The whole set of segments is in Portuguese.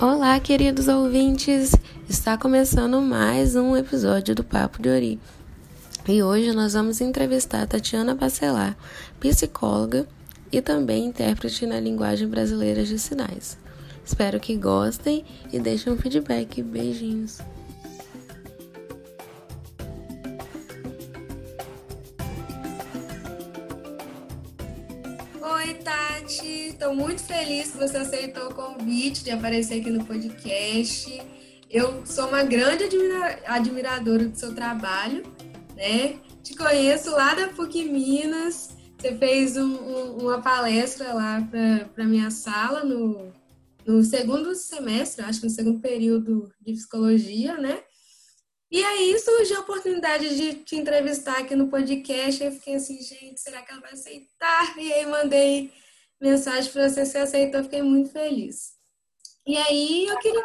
Olá, queridos ouvintes! Está começando mais um episódio do Papo de Ori. E hoje nós vamos entrevistar Tatiana Bacelar, psicóloga e também intérprete na linguagem brasileira de sinais. Espero que gostem e deixem um feedback. Beijinhos! Estou muito feliz que você aceitou o convite de aparecer aqui no podcast. Eu sou uma grande admira admiradora do seu trabalho, né? Te conheço lá da PUC Minas. Você fez um, um, uma palestra lá para minha sala no, no segundo semestre, acho que no segundo período de psicologia, né? E aí surgiu a oportunidade de te entrevistar aqui no podcast. Eu fiquei assim, gente, será que ela vai aceitar? E aí mandei mensagem para você, se aceitou, fiquei muito feliz. E aí eu queria.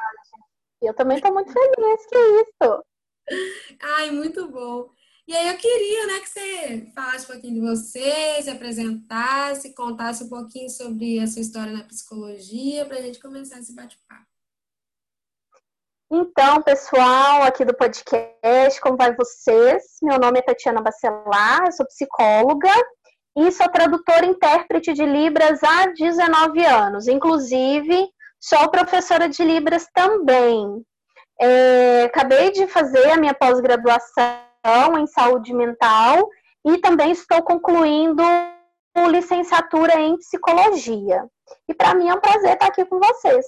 Eu também estou muito feliz, que isso! Ai, muito bom. E aí eu queria né, que você falasse um pouquinho de você, se apresentasse, contasse um pouquinho sobre a sua história na psicologia, para a gente começar esse bate-papo. Então, pessoal, aqui do podcast, como vai vocês? Meu nome é Tatiana Bacelar, eu sou psicóloga e sou tradutora e intérprete de Libras há 19 anos. Inclusive, sou professora de Libras também. É, acabei de fazer a minha pós-graduação em saúde mental e também estou concluindo licenciatura em psicologia. E para mim é um prazer estar aqui com vocês.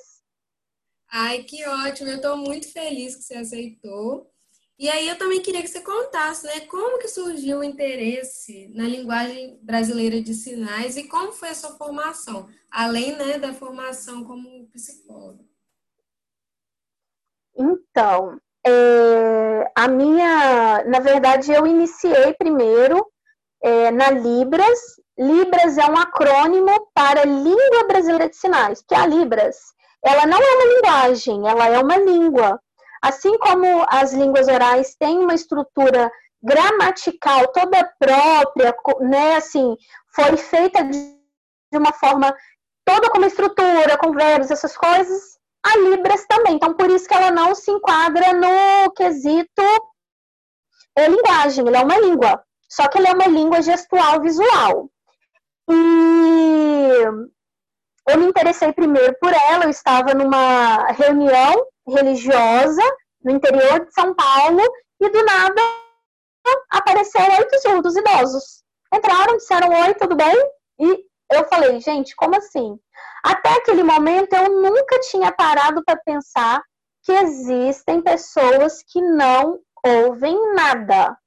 Ai, que ótimo! Eu estou muito feliz que você aceitou. E aí eu também queria que você contasse, né, como que surgiu o interesse na linguagem brasileira de sinais e como foi a sua formação, além, né, da formação como psicóloga. Então, é, a minha, na verdade, eu iniciei primeiro é, na Libras. Libras é um acrônimo para Língua Brasileira de Sinais, que é a Libras ela não é uma linguagem, ela é uma língua. Assim como as línguas orais têm uma estrutura gramatical toda própria, né, assim, foi feita de uma forma toda com uma estrutura, com verbos, essas coisas, a Libras também. Então, por isso que ela não se enquadra no quesito é linguagem, ela é uma língua. Só que ela é uma língua gestual visual. E eu me interessei primeiro por ela, eu estava numa reunião religiosa no interior de São Paulo e do nada apareceram oito surdos idosos. Entraram, disseram oi, tudo bem? E eu falei, gente, como assim? Até aquele momento eu nunca tinha parado para pensar que existem pessoas que não ouvem nada.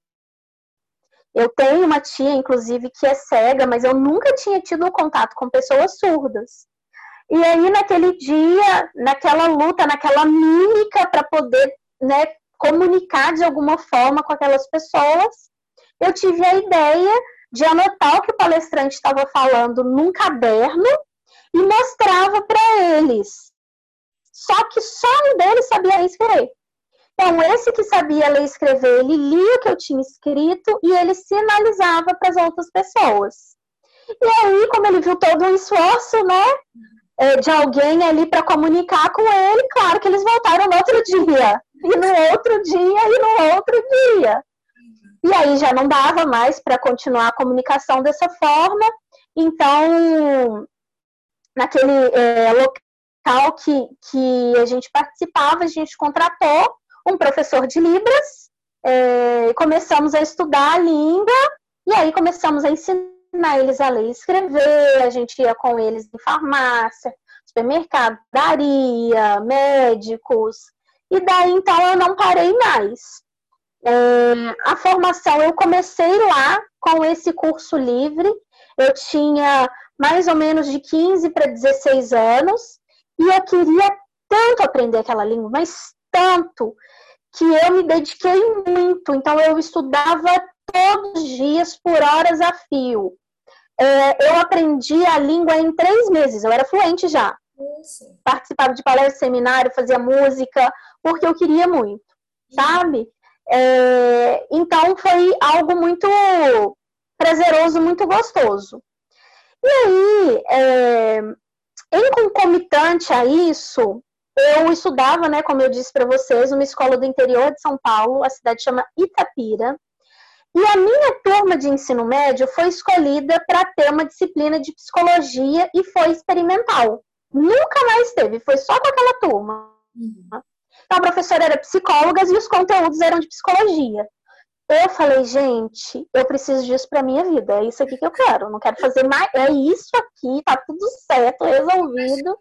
Eu tenho uma tia, inclusive, que é cega, mas eu nunca tinha tido contato com pessoas surdas. E aí, naquele dia, naquela luta, naquela mímica para poder né, comunicar de alguma forma com aquelas pessoas, eu tive a ideia de anotar o que o palestrante estava falando num caderno e mostrava para eles. Só que só um deles sabia escrever. Então, esse que sabia ler e escrever, ele lia o que eu tinha escrito e ele sinalizava para as outras pessoas. E aí, como ele viu todo o esforço, né, de alguém ali para comunicar com ele, claro que eles voltaram no outro dia, e no outro dia, e no outro dia. E aí já não dava mais para continuar a comunicação dessa forma, então, naquele é, local que, que a gente participava, a gente contratou um professor de Libras, é, começamos a estudar a língua, e aí começamos a ensinar ensinar eles a ler e escrever, a gente ia com eles em farmácia, supermercado, daria, médicos, e daí então eu não parei mais. É, a formação eu comecei lá com esse curso livre, eu tinha mais ou menos de 15 para 16 anos, e eu queria tanto aprender aquela língua, mas tanto, que eu me dediquei muito. Então, eu estudava todos os dias por horas a fio. É, eu aprendi a língua em três meses, eu era fluente já. Isso. Participava de palestra, seminário, fazia música, porque eu queria muito, sabe? É, então foi algo muito prazeroso, muito gostoso. E aí, é, em concomitante a isso, eu estudava, né, como eu disse para vocês, uma escola do interior de São Paulo, a cidade chama Itapira. E a minha turma de ensino médio foi escolhida para ter uma disciplina de psicologia e foi experimental. Nunca mais teve, foi só com aquela turma. Uhum. Então, a professora era psicóloga e os conteúdos eram de psicologia. Eu falei, gente, eu preciso disso para minha vida. É isso aqui que eu quero. Não quero fazer mais. É isso aqui, tá tudo certo, resolvido.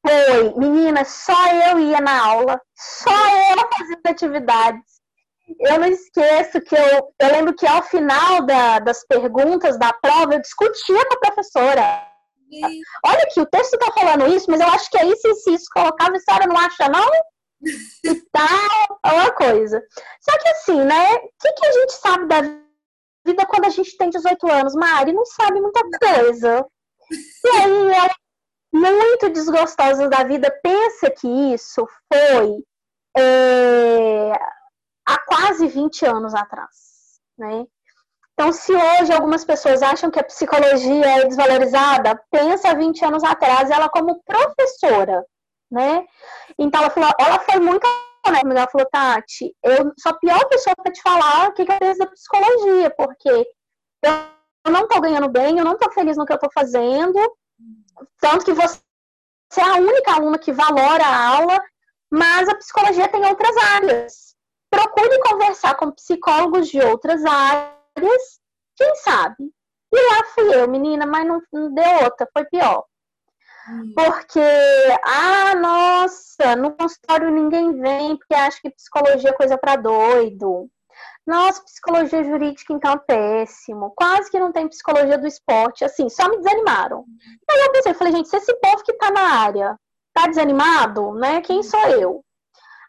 Foi, menina, só eu ia na aula, só eu fazendo atividades. Eu não esqueço que eu, eu lembro que ao final da, das perguntas da prova eu discutia com a professora. Olha que o texto tá falando isso, mas eu acho que é isso e isso. Colocava a senhora não acha, não? E tal, é uma coisa. Só que assim, né? O que, que a gente sabe da vida quando a gente tem 18 anos? Mari não sabe muita coisa. E aí, ela, muito desgostosa da vida, pensa que isso foi é, há quase 20 anos atrás, né? Então, se hoje algumas pessoas acham que a psicologia é desvalorizada, pensa 20 anos atrás ela como professora, né? Então, ela, falou, ela foi muito honesta, ela falou, Tati, eu sou a pior pessoa para te falar o que, eu penso da psicologia, porque eu não estou ganhando bem, eu não estou feliz no que eu estou fazendo, tanto que você é a única aluna que valora a aula, mas a psicologia tem outras áreas. Procure conversar com psicólogos de outras áreas quem sabe? E lá fui eu, menina, mas não, não deu outra, foi pior. Hum. Porque, ah, nossa, no consultório ninguém vem porque acha que psicologia é coisa para doido. Nossa, psicologia jurídica então é péssimo. Quase que não tem psicologia do esporte. Assim, só me desanimaram. Aí eu pensei, falei, gente, se esse povo que tá na área tá desanimado, né? Quem sou eu?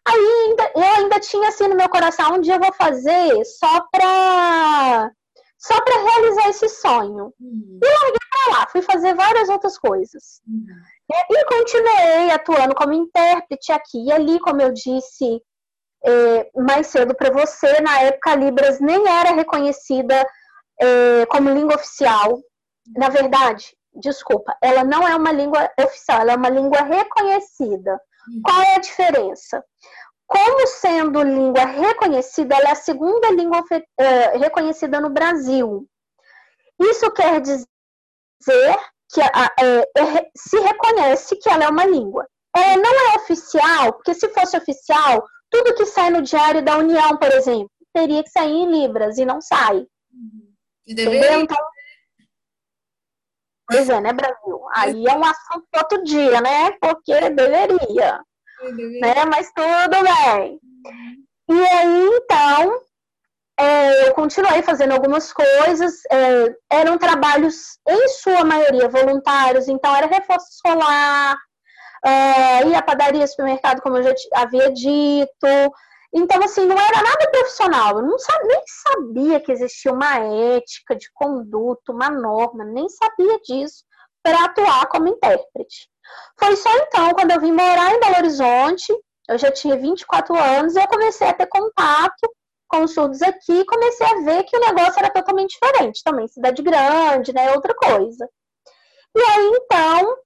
Ainda, eu ainda tinha assim no meu coração, um dia eu vou fazer só pra, só pra realizar esse sonho. Uhum. E larguei pra lá, fui fazer várias outras coisas. Uhum. E, e, continuei atuando como intérprete aqui e ali, como eu disse é, mais cedo para você, na época a Libras nem era reconhecida é, como língua oficial. Na verdade, desculpa, ela não é uma língua oficial, ela é uma língua reconhecida. Qual é a diferença? Como sendo língua reconhecida, ela é a segunda língua é, reconhecida no Brasil. Isso quer dizer que é, é, se reconhece que ela é uma língua. Ela não é oficial, porque se fosse oficial, tudo que sai no Diário da União, por exemplo, teria que sair em Libras e não sai. Entendeu? Então, Pois é, né, Brasil? Aí é um assunto para outro dia, né? Porque deveria. deveria. Né? Mas tudo bem. E aí, então, é, eu continuei fazendo algumas coisas. É, eram trabalhos, em sua maioria, voluntários. Então, era reforço escolar, é, ia à padaria, supermercado, como eu já havia dito. Então, assim, não era nada profissional. Eu não sabia, nem sabia que existia uma ética de conduta, uma norma, nem sabia disso para atuar como intérprete. Foi só então, quando eu vim morar em Belo Horizonte, eu já tinha 24 anos, e eu comecei a ter contato com os surdos aqui e comecei a ver que o negócio era totalmente diferente. Também cidade grande, né? Outra coisa. E aí, então,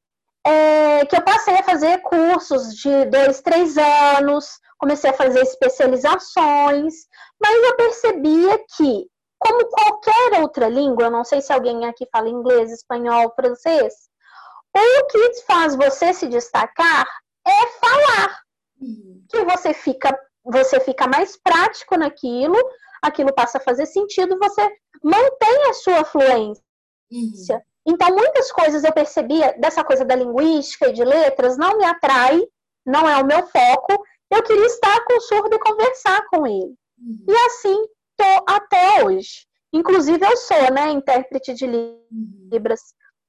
é, que eu passei a fazer cursos de dois, três anos, comecei a fazer especializações, mas eu percebia que, como qualquer outra língua, eu não sei se alguém aqui fala inglês, espanhol, francês, o que faz você se destacar é falar. Uhum. Que você fica, você fica mais prático naquilo, aquilo passa a fazer sentido, você mantém a sua fluência. Uhum. Então, muitas coisas eu percebia dessa coisa da linguística e de letras não me atrai, não é o meu foco. Eu queria estar com o surdo e conversar com ele. Uhum. E assim tô até hoje. Inclusive, eu sou, né, intérprete de uhum. Libras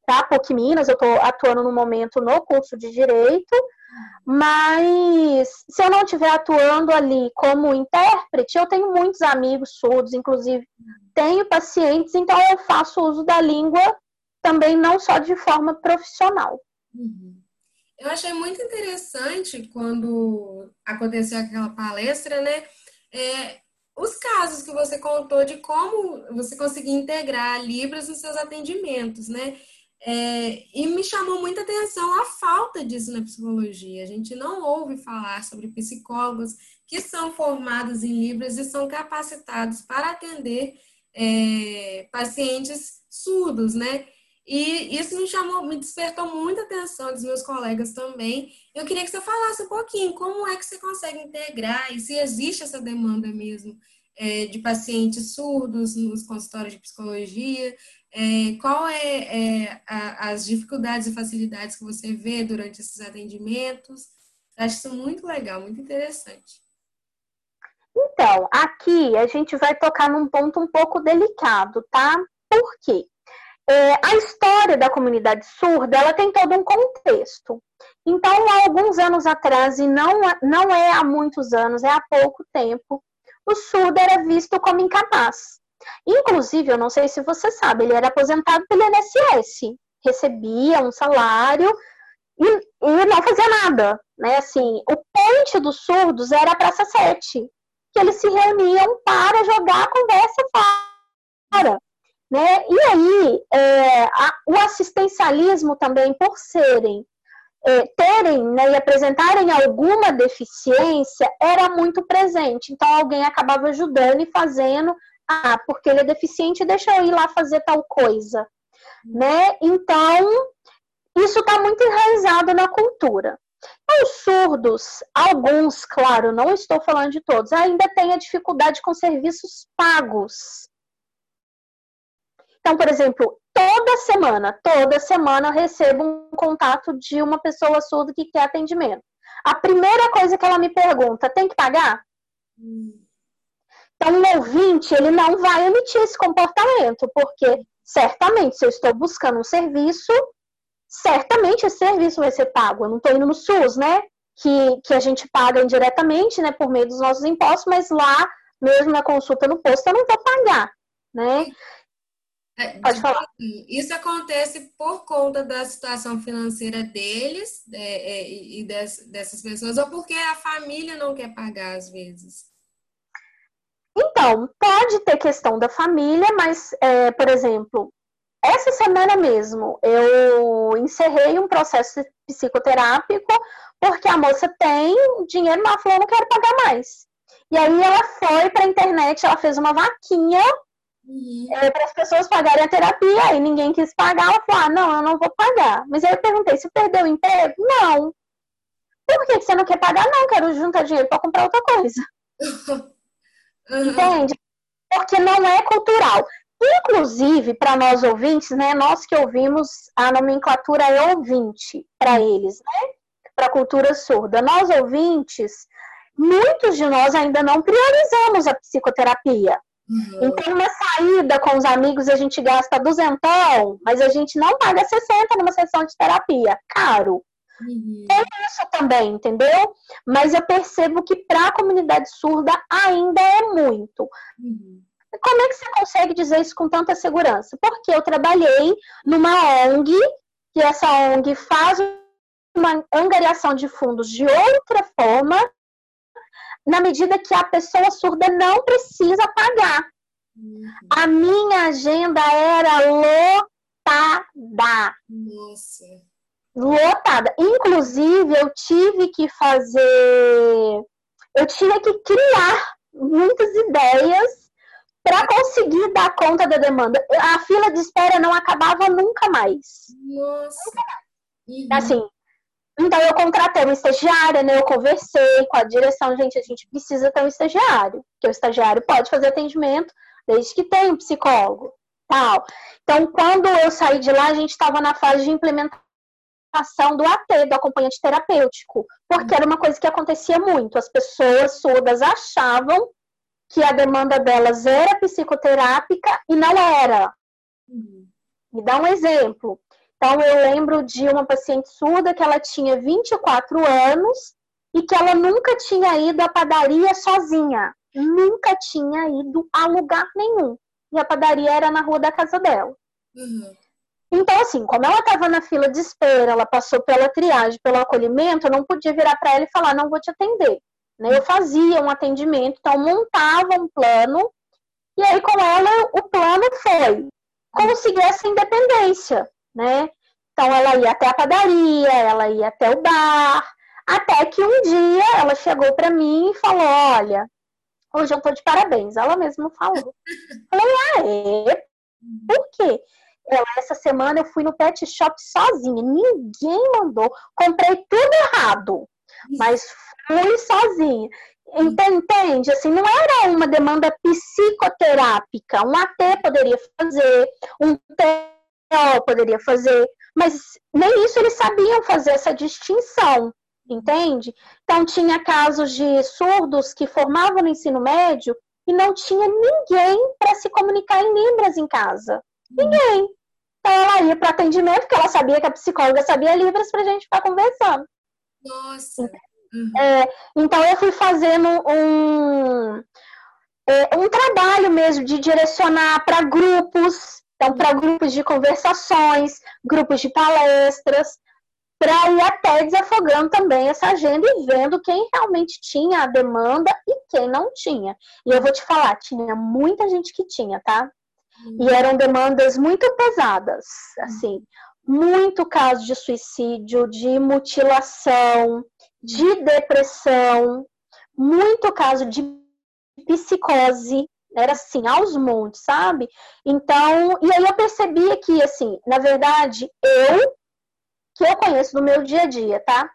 da PUC Minas, eu estou atuando no momento no curso de Direito, mas se eu não estiver atuando ali como intérprete, eu tenho muitos amigos surdos, inclusive tenho pacientes, então eu faço uso da língua também não só de forma profissional. Uhum. Eu achei muito interessante quando aconteceu aquela palestra, né? É, os casos que você contou de como você conseguir integrar Libras nos seus atendimentos, né? É, e me chamou muita atenção a falta disso na psicologia. A gente não ouve falar sobre psicólogos que são formados em Libras e são capacitados para atender é, pacientes surdos, né? E isso me chamou, me despertou muita atenção dos meus colegas também. Eu queria que você falasse um pouquinho como é que você consegue integrar e se existe essa demanda mesmo é, de pacientes surdos nos consultórios de psicologia. É, qual é, é a, as dificuldades e facilidades que você vê durante esses atendimentos? Acho isso muito legal, muito interessante. Então, aqui a gente vai tocar num ponto um pouco delicado, tá? Por quê? É, a história da comunidade surda ela tem todo um contexto. Então, há alguns anos atrás, e não, não é há muitos anos, é há pouco tempo, o surdo era visto como incapaz. Inclusive, eu não sei se você sabe, ele era aposentado pelo INSS, recebia um salário e, e não fazia nada. Né? Assim, o ponte dos surdos era a Praça 7, que eles se reuniam para jogar a conversa fora. Né? E aí, é, a, o assistencialismo também, por serem, é, terem né, e apresentarem alguma deficiência, era muito presente. Então, alguém acabava ajudando e fazendo, ah, porque ele é deficiente, deixa eu ir lá fazer tal coisa. Né? Então, isso está muito enraizado na cultura. Os surdos, alguns, claro, não estou falando de todos, ainda têm a dificuldade com serviços pagos. Então, por exemplo, toda semana, toda semana eu recebo um contato de uma pessoa surda que quer atendimento. A primeira coisa que ela me pergunta, tem que pagar? Então, um ouvinte, ele não vai emitir esse comportamento, porque certamente, se eu estou buscando um serviço, certamente esse serviço vai ser pago. Eu não estou indo no SUS, né? Que, que a gente paga indiretamente, né, por meio dos nossos impostos, mas lá, mesmo na consulta no posto, eu não vou pagar, né? É, Pode falar. Isso acontece por conta da situação financeira deles é, é, e des, dessas pessoas, ou porque a família não quer pagar às vezes? Então, pode ter questão da família, mas, é, por exemplo, essa semana mesmo eu encerrei um processo psicoterápico porque a moça tem dinheiro, mas falou, não quero pagar mais. E aí ela foi para a internet, ela fez uma vaquinha Uhum. É, para as pessoas pagarem a terapia, e ninguém quis pagar, ela falou, ah, não, eu não vou pagar. Mas aí eu perguntei, se perdeu o emprego? Não. Por que você não quer pagar? Não, quero juntar dinheiro para comprar outra coisa. uhum. Entende? Porque não é cultural. Inclusive, para nós ouvintes, né, nós que ouvimos a nomenclatura é ouvinte para eles, né, para a cultura surda. Nós ouvintes, muitos de nós ainda não priorizamos a psicoterapia. Uhum. Então, uma saída com os amigos a gente gasta duzentão, mas a gente não paga 60 numa sessão de terapia. Caro. Uhum. Tem isso também, entendeu? Mas eu percebo que para a comunidade surda ainda é muito. Uhum. Como é que você consegue dizer isso com tanta segurança? Porque eu trabalhei numa ONG, que essa ONG faz uma angariação de fundos de outra forma, na medida que a pessoa surda não precisa pagar. Uhum. A minha agenda era lotada. Nossa. Lotada. Inclusive, eu tive que fazer. Eu tive que criar muitas ideias para conseguir dar conta da demanda. A fila de espera não acabava nunca mais. Nossa. Nunca mais. Uhum. Assim, então eu contratei uma estagiária, né? Eu conversei com a direção, gente, a gente precisa ter um estagiário, porque o estagiário pode fazer atendimento desde que tenha um psicólogo, tal. Então, quando eu saí de lá, a gente estava na fase de implementação do AT, do acompanhante terapêutico, porque era uma coisa que acontecia muito. As pessoas surdas achavam que a demanda delas era psicoterápica e não era. Uhum. Me dá um exemplo. Então, eu lembro de uma paciente surda que ela tinha 24 anos e que ela nunca tinha ido à padaria sozinha. Nunca tinha ido a lugar nenhum. E a padaria era na rua da casa dela. Uhum. Então, assim, como ela estava na fila de espera, ela passou pela triagem, pelo acolhimento, eu não podia virar para ela e falar, não vou te atender. Né? Eu fazia um atendimento, então montava um plano, e aí com ela o plano foi conseguir essa independência né? Então ela ia até a padaria, ela ia até o bar, até que um dia ela chegou para mim e falou: Olha, hoje eu tô de parabéns. Ela mesma falou. Falei: Ah, é? Por quê? Ela, essa semana eu fui no pet shop sozinha, ninguém mandou, comprei tudo errado, mas fui sozinha. Então, entende? Assim, não era uma demanda psicoterápica. Um AT poderia fazer, um Poderia fazer, mas nem isso eles sabiam fazer essa distinção, entende? Então, tinha casos de surdos que formavam no ensino médio e não tinha ninguém para se comunicar em Libras em casa. Ninguém. Então, ela ia para atendimento, porque ela sabia que a psicóloga sabia Libras para a gente ficar conversando. Nossa. Uhum. É, então, eu fui fazendo um, é, um trabalho mesmo de direcionar para grupos então, para grupos de conversações, grupos de palestras, para ir até desafogando também essa agenda e vendo quem realmente tinha a demanda e quem não tinha. E eu vou te falar, tinha muita gente que tinha, tá? E eram demandas muito pesadas, assim, muito caso de suicídio, de mutilação, de depressão, muito caso de psicose, era assim, aos montes, sabe? Então, e aí eu percebia que, assim, na verdade, eu, que eu conheço do meu dia a dia, tá?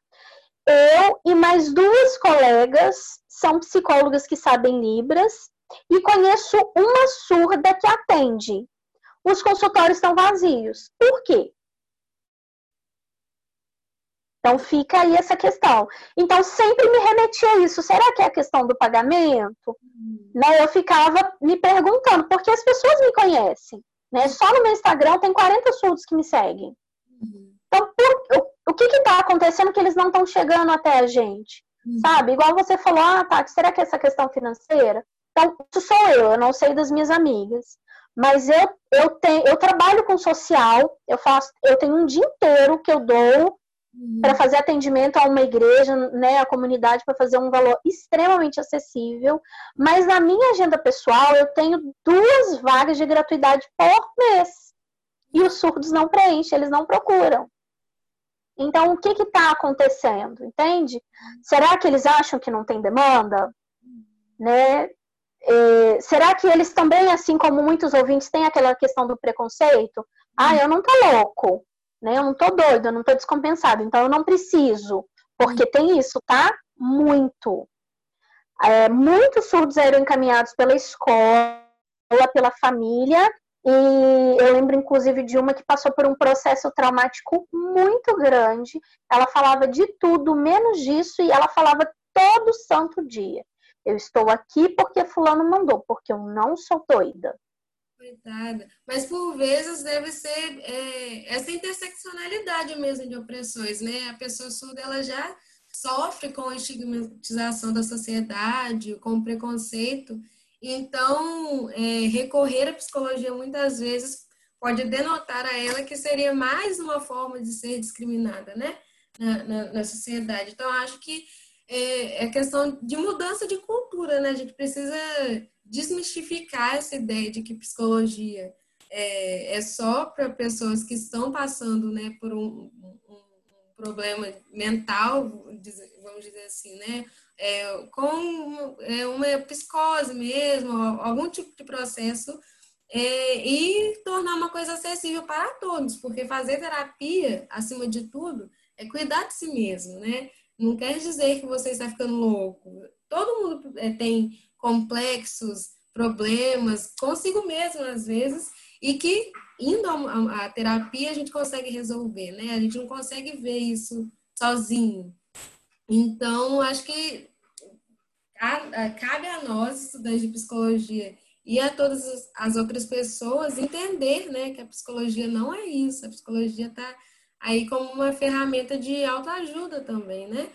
Eu e mais duas colegas são psicólogas que sabem Libras e conheço uma surda que atende. Os consultórios estão vazios. Por quê? Então fica aí essa questão. Então sempre me remetia a isso. Será que é a questão do pagamento? Uhum. Né, eu ficava me perguntando, porque as pessoas me conhecem. Né? Só no meu Instagram tem 40 surdos que me seguem. Uhum. Então, por, o, o que está acontecendo que eles não estão chegando até a gente? Uhum. Sabe? Igual você falou, ah, Tati, será que é essa questão financeira? Então, isso sou eu, eu não sei das minhas amigas. Mas eu, eu, tenho, eu trabalho com social, eu faço, eu tenho um dia inteiro que eu dou uhum. para fazer atendimento a uma igreja, né, a comunidade, para fazer um valor extremamente acessível. Mas na minha agenda pessoal, eu tenho duas vagas de gratuidade por mês. E os surdos não preenchem, eles não procuram. Então, o que está acontecendo? Entende? Será que eles acham que não tem demanda? Né? É, será que eles também, assim como muitos ouvintes, têm aquela questão do preconceito? Ah, eu não tô louco né? Eu não tô doido, eu não tô descompensado, então eu não preciso, porque uhum. tem isso, tá? Muito. É, muitos surdos eram encaminhados pela escola, pela família, e eu lembro inclusive de uma que passou por um processo traumático muito grande. Ela falava de tudo, menos disso, e ela falava todo santo dia. Eu estou aqui porque fulano mandou, porque eu não sou doida. Coitada. Mas por vezes deve ser é, essa interseccionalidade mesmo de opressões, né? A pessoa surda ela já sofre com a estigmatização da sociedade, com preconceito. Então, é, recorrer à psicologia muitas vezes pode denotar a ela que seria mais uma forma de ser discriminada, né? Na, na, na sociedade. Então, acho que é, é questão de mudança de cultura, né? A gente precisa desmistificar essa ideia de que psicologia é, é só para pessoas que estão passando né, por um, um, problema mental, vamos dizer assim, né? É, com é, uma psicose mesmo, algum tipo de processo, é, e tornar uma coisa acessível para todos, porque fazer terapia, acima de tudo, é cuidar de si mesmo, né? Não quer dizer que você está ficando louco. Todo mundo é, tem complexos, problemas consigo mesmo, às vezes, e que indo à terapia a gente consegue resolver, né? A gente não consegue ver isso sozinho. Então, acho que cabe a nós, estudantes de psicologia, e a todas as outras pessoas entender, né, que a psicologia não é isso. A psicologia está aí como uma ferramenta de autoajuda também, né?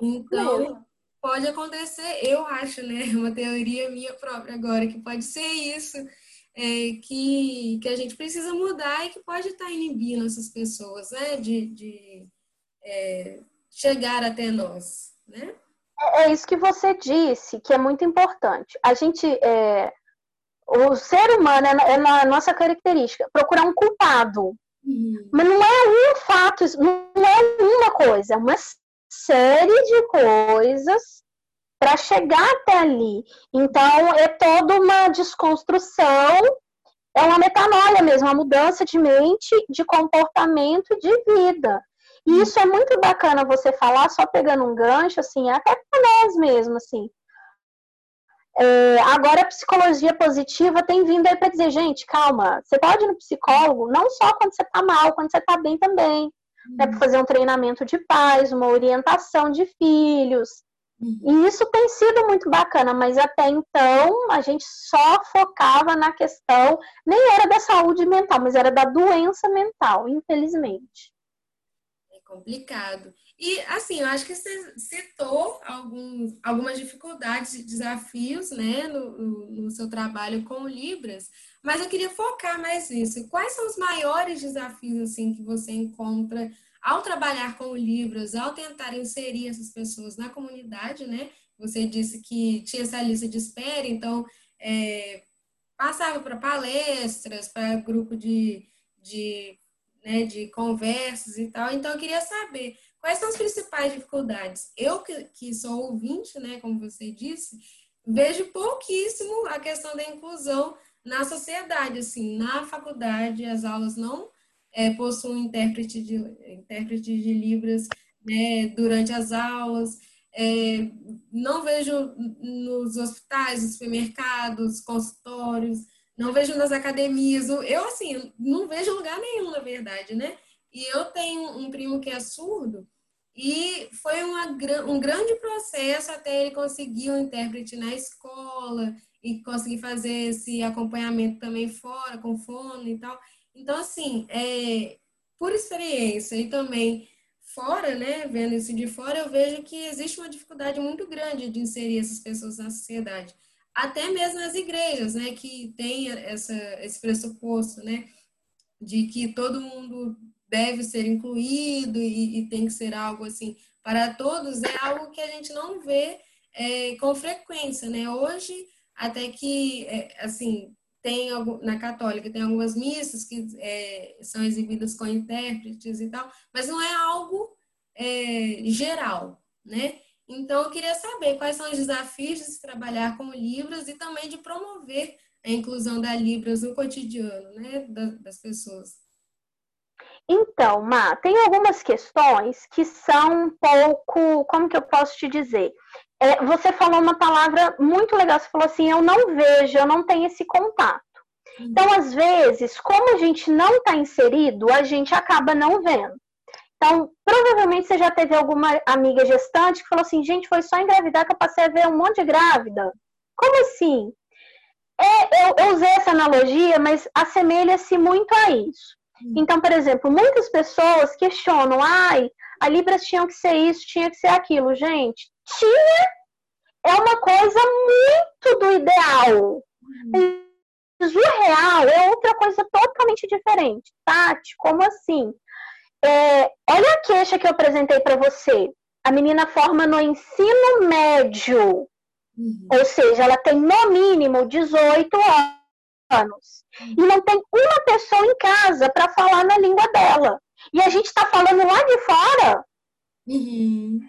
Então, pode acontecer, eu acho, né, uma teoria minha própria agora, que pode ser isso, é, que, que a gente precisa mudar e que pode estar inibindo essas pessoas, né, de, de é, chegar até nós, né? É, é isso que você disse, que é muito importante. A gente, é, o ser humano, é, é na nossa característica, procurar um culpado, Uhum. Mas não é um fato, não é uma coisa, é uma série de coisas para chegar até ali. Então, é toda uma desconstrução, é uma metanoia mesmo, uma mudança de mente, de comportamento, de vida. E isso é muito bacana você falar, só pegando um gancho, assim, até para nós mesmo, assim. É, agora a psicologia positiva tem vindo aí para dizer, gente, calma, você pode ir no psicólogo não só quando você tá mal, quando você tá bem também. Né, para fazer um treinamento de pais, uma orientação de filhos. Uhum. E isso tem sido muito bacana, mas até então a gente só focava na questão, nem era da saúde mental, mas era da doença mental, infelizmente. É complicado. E, assim, eu acho que você citou alguns, algumas dificuldades e desafios né, no, no, seu trabalho com Libras, mas eu queria focar mais nisso. Quais são os maiores desafios assim, que você encontra ao trabalhar com Libras, ao tentar inserir essas pessoas na comunidade, né? Você disse que tinha essa lista de espera, então é, passava para palestras, para grupo de, de, né, de conversas e tal. Então, eu queria saber Quais são as principais dificuldades? Eu, que, que sou ouvinte, né, como você disse, vejo pouquíssimo a questão da inclusão na sociedade. Assim, na faculdade, as aulas não é, possuem intérprete de, intérprete de Libras né, durante as aulas. É, não vejo nos hospitais, nos supermercados, consultórios, não vejo nas academias. Eu, assim, não vejo lugar nenhum, na verdade, né? E eu tenho um primo que é surdo, e foi uma, um grande processo até ele conseguir um intérprete na escola e conseguir fazer esse acompanhamento também fora, com fone e tal. Então, assim, é, por experiência e também fora, né, vendo isso de fora, eu vejo que existe uma dificuldade muito grande de inserir essas pessoas na sociedade. Até mesmo nas igrejas, né, que tem essa, esse pressuposto, né, de que todo mundo deve ser incluído e, e, tem que ser algo assim para todos, é algo que a gente não vê é, com frequência, né? Hoje, até que, é, assim, tem na católica tem algumas missas que é, são exibidas com intérpretes e tal, mas não é algo é, geral, né? Então, eu queria saber quais são os desafios de se trabalhar com Libras e também de promover a inclusão da Libras no cotidiano, né, das pessoas. Então, Má, tem algumas questões que são um pouco, como que eu posso te dizer? É, você falou uma palavra muito legal, você falou assim, eu não vejo, eu não tenho esse contato. Então, às vezes, como a gente não está inserido, a gente acaba não vendo. Então, provavelmente você já teve alguma amiga gestante que falou assim, gente, foi só engravidar que eu passei a ver um monte de grávida. Como assim? É, eu, eu usei essa analogia, mas assemelha-se muito a isso. Então, por exemplo, muitas pessoas questionam, ai, a Libras tinha que ser isso, tinha que ser aquilo. Gente, tinha é uma coisa muito do ideal. Mas o real é outra coisa totalmente diferente. Tati, como assim? É, olha a queixa que eu apresentei para você. A menina forma no ensino médio. Uhum. Ou seja, ela tem no mínimo 18 anos anos. E não tem uma pessoa em casa para falar na língua dela. E a gente está falando lá de fora. Uhum.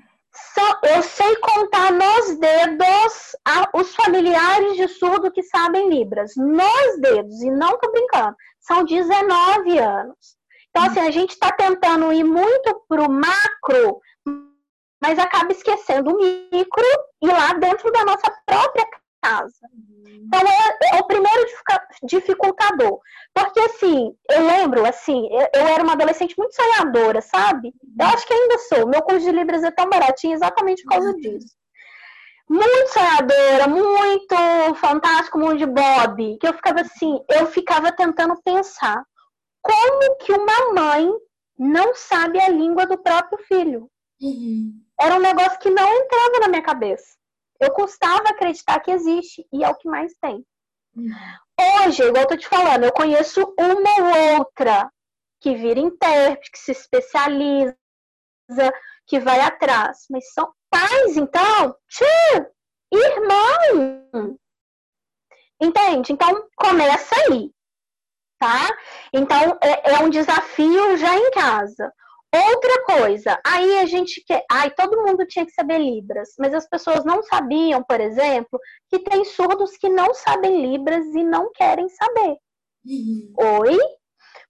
Eu sei contar nos dedos a, os familiares de surdo que sabem Libras. Nos dedos, e não tô brincando. São 19 anos. Então, assim, a gente está tentando ir muito pro macro, mas acaba esquecendo o micro e lá dentro da nossa própria casa. Então, é, é o primeiro dificultador. Porque, assim, eu lembro, assim, eu, eu, era uma adolescente muito sonhadora, sabe? Eu acho que ainda sou. Meu curso de Libras é tão baratinho exatamente por causa uhum. disso. Muito sonhadora, muito fantástico, mundo de Bob. Que eu ficava assim, eu ficava tentando pensar como que uma mãe não sabe a língua do próprio filho. Uhum. Era um negócio que não entrava na minha cabeça. Eu custava acreditar que existe e é o que mais tem. Hoje, igual eu tô te falando, eu conheço uma ou outra que vira intérprete, que se especializa, que vai atrás. Mas são pais, então, tio, irmão. Entende? Então, começa aí. tá? Então, é, é um desafio já em casa. Outra coisa, aí a gente quer. Ai, todo mundo tinha que saber Libras, mas as pessoas não sabiam, por exemplo, que tem surdos que não sabem Libras e não querem saber. Uhum. Oi?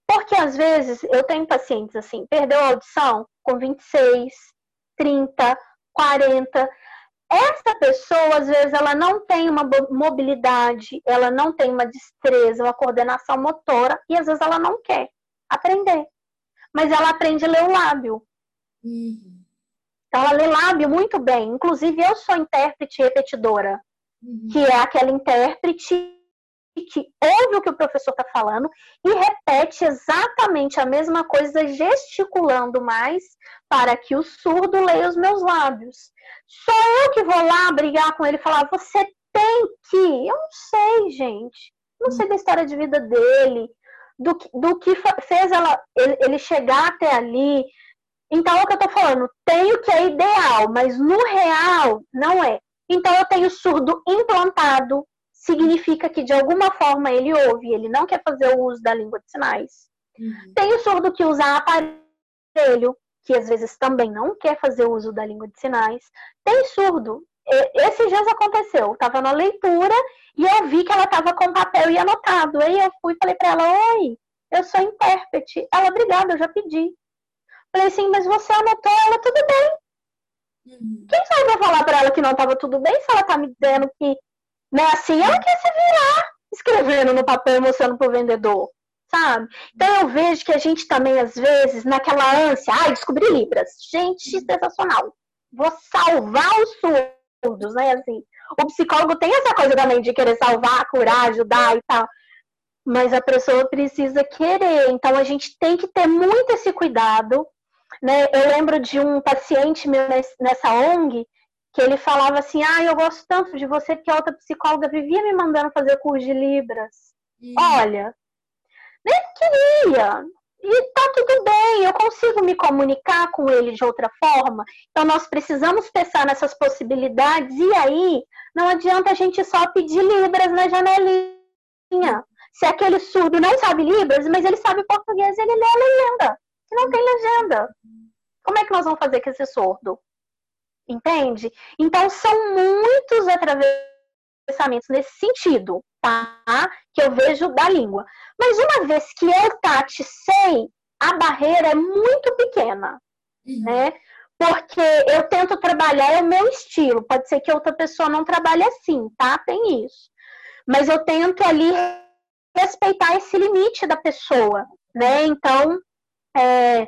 Porque às vezes eu tenho pacientes assim, perdeu a audição com 26, 30, 40. Essa pessoa, às vezes, ela não tem uma mobilidade, ela não tem uma destreza, uma coordenação motora, e às vezes ela não quer aprender mas ela aprende a ler o lábio. Uhum. Então, ela lê lábio muito bem. Inclusive, eu sou intérprete repetidora, uhum. que é aquela intérprete que ouve o que o professor está falando e repete exatamente a mesma coisa, gesticulando mais, para que o surdo leia os meus lábios. Sou eu que vou lá brigar com ele e falar: você tem que. Eu não sei, gente. Não sei da história de vida dele do, do que fez ela, ele, ele chegar até ali. Então, é o que eu tô falando, tenho que é ideal, mas no real não é. Então, eu tenho surdo implantado, significa que de alguma forma ele ouve, ele não quer fazer o uso da língua de sinais. Uhum. Tenho surdo que usa aparelho, que às vezes também não quer fazer o uso da língua de sinais. Tem surdo. Esses dias aconteceu, estava na leitura e eu vi que ela estava com papel e anotado. Aí eu fui e falei para ela: Oi, eu sou intérprete. Ela, obrigada, eu já pedi. Falei assim, mas você anotou ela, tudo bem. Uhum. Quem sabe eu falar para ela que não estava tudo bem se ela tá me dizendo que, né, assim, ela quer se virar escrevendo no papel, mostrando pro vendedor, sabe? Então eu vejo que a gente também, às vezes, naquela ânsia, ai, descobri Libras. Gente, sensacional. Vou salvar os surdos, né, assim o psicólogo tem essa coisa também de querer salvar, curar, ajudar e tal. Mas a pessoa precisa querer. Então a gente tem que ter muito esse cuidado. Né? Eu lembro de um paciente meu nessa ONG que ele falava assim: Ah, eu gosto tanto de você que a outra psicóloga vivia me mandando fazer curso de Libras. Hum. Olha, nem queria, e tá tudo bem, eu consigo me comunicar com ele de outra forma. Então nós precisamos pensar nessas possibilidades e aí não adianta a gente só pedir libras na janelinha. Se aquele surdo não sabe libras, mas ele sabe português, ele lê a legenda. Não tem legenda, como é que nós vamos fazer com esse surdo? Entende? Então são muitos atravessamentos nesse sentido tá? Que eu vejo da língua. Mas uma vez que eu, Tati, sei, a barreira é muito pequena, uhum. né? Porque eu tento trabalhar é o meu estilo. Pode ser que outra pessoa não trabalhe assim, tá? Tem isso. Mas eu tento ali respeitar esse limite da pessoa, né? Então, é,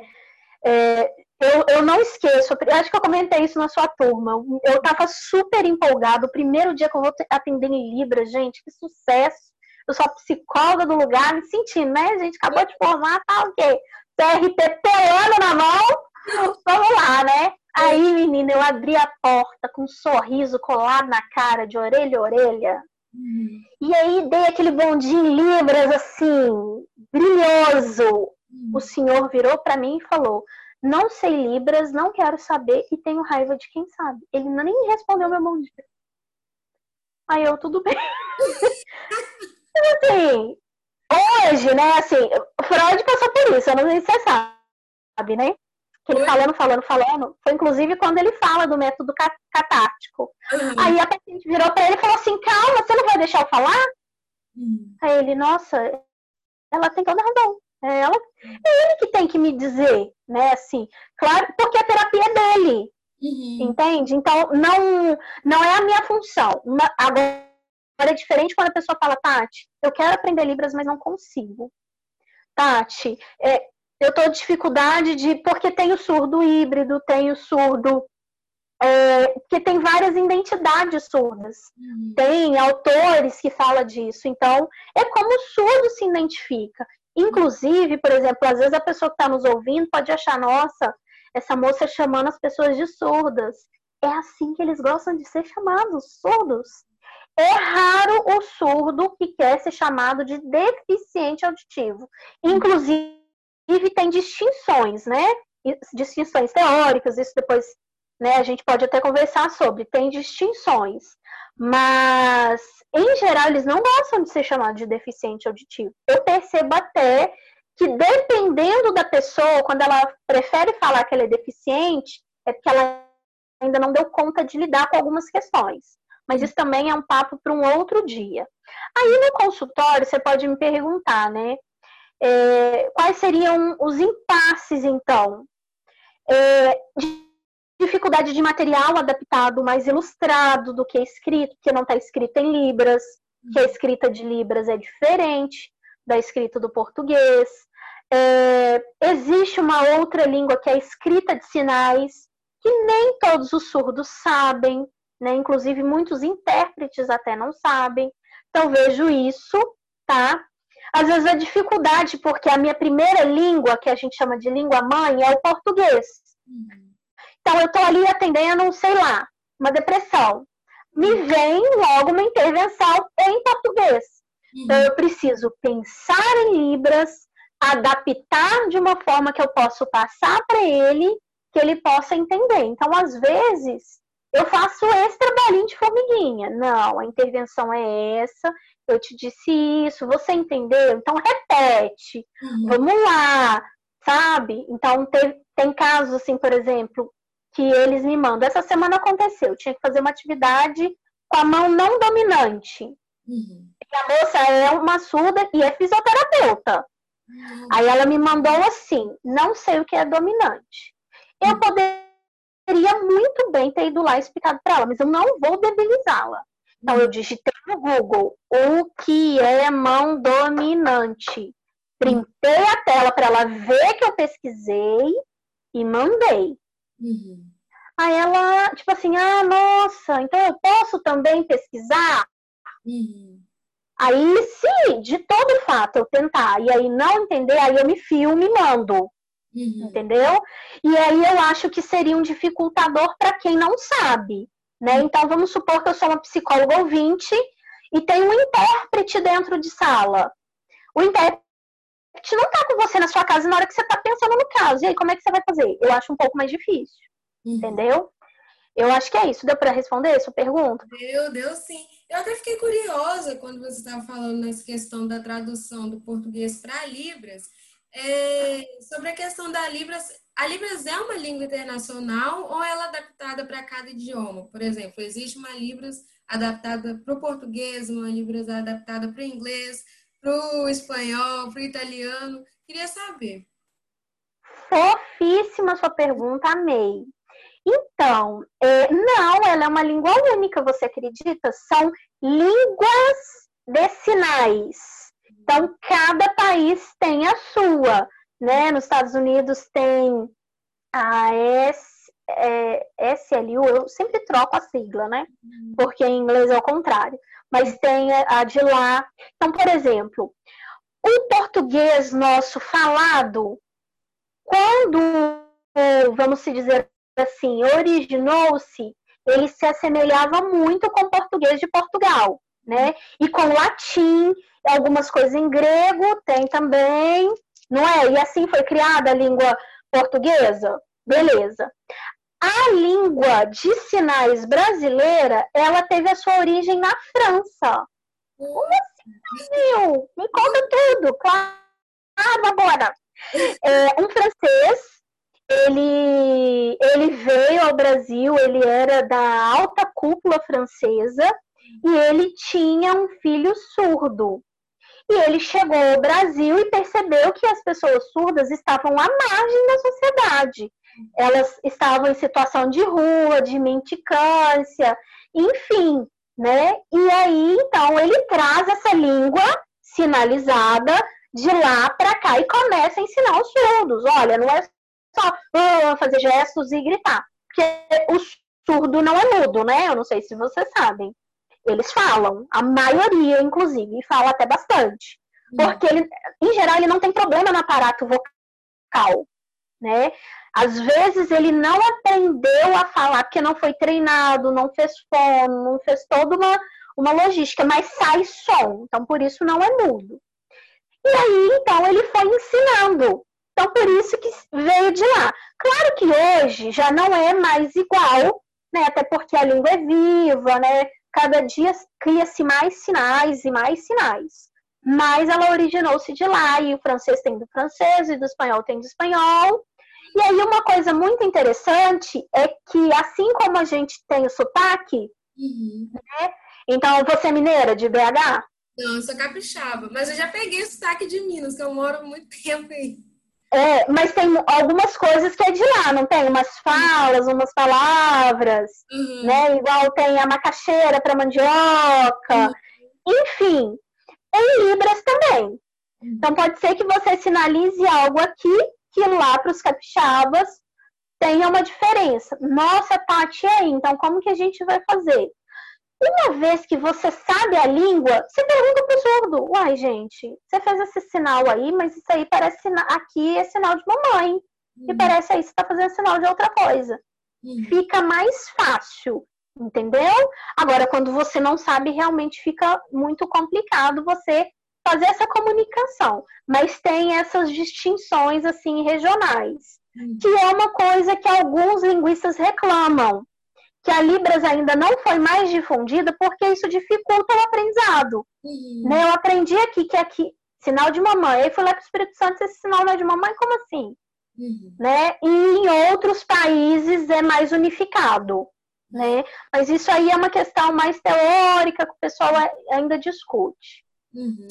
é, eu, eu não esqueço, acho que eu comentei isso na sua turma. Eu tava super empolgado. O primeiro dia que eu vou atender em Libra, gente, que sucesso. Eu sou a psicóloga do lugar, me sentindo, né? A gente acabou de formar, tá o quê? CRT pelando na mão. Vamos lá, né? Aí, menina, eu abri a porta com um sorriso colado na cara, de orelha a orelha. Uhum. E aí dei aquele bondinho em Libras, assim, brilhoso. Uhum. O senhor virou para mim e falou: não sei Libras, não quero saber e tenho raiva de quem sabe. Ele nem respondeu meu bom dia. Aí eu, tudo bem. assim, hoje, né, assim, Freud passou por isso, eu não sei se você sabe, né? Que ele falando, falando, falando. Foi inclusive quando ele fala do método catártico. Uhum. Aí a paciente virou para ele e falou assim: calma, você não vai deixar eu falar? Uhum. Aí ele, nossa, ela tem toda razão. É ela, é ele que tem que me dizer, né? Assim, claro, porque a terapia é dele, uhum. entende? Então não, não é a minha função. Agora é diferente quando a pessoa fala, Tati, eu quero aprender libras, mas não consigo. Tati, é, eu tô dificuldade de porque tenho surdo híbrido, tenho surdo é, que tem várias identidades surdas. Uhum. Tem autores que falam disso. Então, é como o surdo se identifica. Inclusive, por exemplo, às vezes a pessoa que está nos ouvindo pode achar, nossa, essa moça chamando as pessoas de surdas. É assim que eles gostam de ser chamados, surdos. É raro o surdo que quer ser chamado de deficiente auditivo. Inclusive, tem distinções, né? Distinções teóricas, isso depois né, a gente pode até conversar sobre. Tem distinções. Mas, em geral, eles não gostam de ser chamados de deficiente auditivo. Eu percebo até que, dependendo da pessoa, quando ela prefere falar que ela é deficiente, é porque ela ainda não deu conta de lidar com algumas questões. Mas isso também é um papo para um outro dia. Aí no consultório, você pode me perguntar, né? É, quais seriam os impasses, então? É, dificuldade de material adaptado, mais ilustrado do que escrito, que não está escrito em Libras, que a escrita de Libras é diferente da escrita do português. É, existe uma outra língua que é a escrita de sinais, que nem todos os surdos sabem, né? Inclusive muitos intérpretes até não sabem. Então vejo isso, tá? Às vezes a dificuldade, porque a minha primeira língua, que a gente chama de língua mãe, é o português. Uhum. Então, eu estou ali atendendo, sei lá, uma depressão. Me vem logo uma intervenção em português. Uhum. Então, eu preciso pensar em Libras, adaptar de uma forma que eu possa passar para ele, que ele possa entender. Então, às vezes, eu faço esse trabalhinho de formiguinha. Não, a intervenção é essa, eu te disse isso, você entendeu? Então, repete. Uhum. Vamos lá, sabe? Então, tem, tem casos, assim, por exemplo, que eles me mandam. Essa semana aconteceu, eu tinha que fazer uma atividade com a mão não dominante. Uhum. a moça é uma surda e é fisioterapeuta. Uhum. Aí ela me mandou assim: não sei o que é dominante. Eu uhum. poderia muito bem ter ido lá e explicado para ela, mas eu não vou debilizá-la. Então eu digitei no Google o que é mão dominante. Printei a tela para ela ver que eu pesquisei e mandei. Uhum. Aí ela, tipo assim, ah, nossa, então eu posso também pesquisar? Uhum. Aí, se de todo fato eu tentar e aí não entender, aí eu me filmo e mando. Uhum. Entendeu? E aí eu acho que seria um dificultador para quem não sabe. Né? Uhum. Então, vamos supor que eu sou uma psicóloga ouvinte e tem um intérprete dentro de sala. O intérprete não está com você na sua casa na hora que você está pensando no caso. E aí, como é que você vai fazer? Eu acho um pouco mais difícil. Uhum. Entendeu? Eu acho que é isso. Deu para responder essa pergunta? Deu, deu sim. Eu até fiquei curiosa quando você estava falando nessa questão da tradução do português para Libras. É, sobre a questão da Libras, a Libras é uma língua internacional ou ela é adaptada para cada idioma? Por exemplo, existe uma Libras adaptada para o português, uma Libras adaptada para o inglês, para o espanhol, para o italiano. Queria saber. Fofíssima sua pergunta, amei. Então, é, não, ela é uma língua única, você acredita? São línguas de sinais. Então, cada país tem a sua. Né? Nos Estados Unidos tem a S, é, SLU, eu sempre troco a sigla, né? Uhum. Porque em inglês é o contrário mas tem a de lá. Então, por exemplo, o português nosso falado, quando, vamos dizer assim, originou-se, ele se assemelhava muito com o português de Portugal, né? E com latim, algumas coisas em grego tem também, não é? E assim foi criada a língua portuguesa. Beleza. A língua de sinais brasileira, ela teve a sua origem na França. Como assim, Brasil? Me conta tudo, claro, agora. É, um francês, ele, ele veio ao Brasil, ele era da alta cúpula francesa e ele tinha um filho surdo. E ele chegou ao Brasil e percebeu que as pessoas surdas estavam à margem da sociedade elas estavam em situação de rua, de mendicância, enfim, né? E aí, então, ele traz essa língua sinalizada de lá para cá e começa a ensinar os surdos. Olha, não é só uh, fazer gestos e gritar, porque o surdo não é mudo, né? Eu não sei se vocês sabem. Eles falam, a maioria, inclusive, fala até bastante. Hum. Porque ele, em geral, ele não tem problema no aparato vocal, né? Às vezes ele não aprendeu a falar porque não foi treinado, não fez fono, não fez toda uma, uma logística, mas sai som, então por isso não é mudo. E aí, então, ele foi ensinando. Então, por isso que veio de lá. Claro que hoje já não é mais igual, né? Até porque a língua é viva, né? cada dia cria-se mais sinais e mais sinais. Mas ela originou-se de lá, e o francês tem do francês, e do espanhol tem do espanhol. E aí, uma coisa muito interessante é que, assim como a gente tem o sotaque, uhum. né? Então, você é mineira de BH? Não, eu sou capixaba, mas eu já peguei o sotaque de Minas, que eu moro muito tempo aí. É, mas tem algumas coisas que é de lá, não tem? Umas falas, umas palavras, uhum. né? Igual tem a macaxeira para mandioca. Uhum. Enfim, em Libras também. Então pode ser que você sinalize algo aqui que lá para os capixabas tenha uma diferença. Nossa, Tati, aí, então como que a gente vai fazer? Uma vez que você sabe a língua, você pergunta pro surdo. Uai, gente, você fez esse sinal aí, mas isso aí parece aqui é sinal de mamãe. Uhum. E parece aí você tá fazendo sinal de outra coisa. Uhum. Fica mais fácil, entendeu? Agora, quando você não sabe, realmente fica muito complicado você fazer essa comunicação. Mas tem essas distinções, assim, regionais. Uhum. Que é uma coisa que alguns linguistas reclamam que a Libras ainda não foi mais difundida porque isso dificulta o aprendizado. Uhum. Né? Eu aprendi aqui que aqui, sinal de mamãe, aí fui lá para o Espírito Santo, esse sinal não é de mamãe, como assim? Uhum. Né? E em outros países é mais unificado. Né? Mas isso aí é uma questão mais teórica que o pessoal ainda discute. Uhum.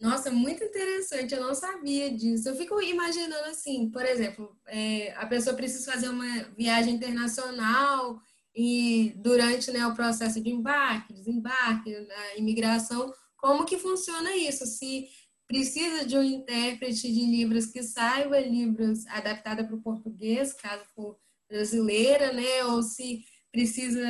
Nossa, muito interessante, eu não sabia disso. Eu fico imaginando assim, por exemplo, é, a pessoa precisa fazer uma viagem internacional e durante né, o processo de embarque, desembarque, a imigração, como que funciona isso? Se precisa de um intérprete de Libras que saiba Libras adaptada para o português, caso for brasileira, né? Ou se precisa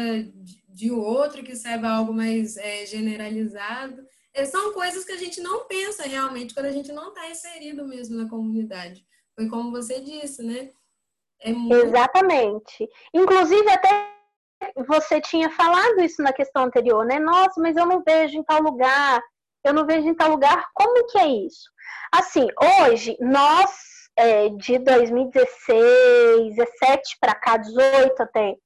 de outro que saiba algo mais é, generalizado. É, são coisas que a gente não pensa realmente quando a gente não está inserido mesmo na comunidade. Foi como você disse, né? É muito... Exatamente. Inclusive, até você tinha falado isso na questão anterior, né? Nossa, mas eu não vejo em tal lugar, eu não vejo em tal lugar. Como que é isso? Assim, hoje, nós, é, de 2016, 17 para cá, 18 até,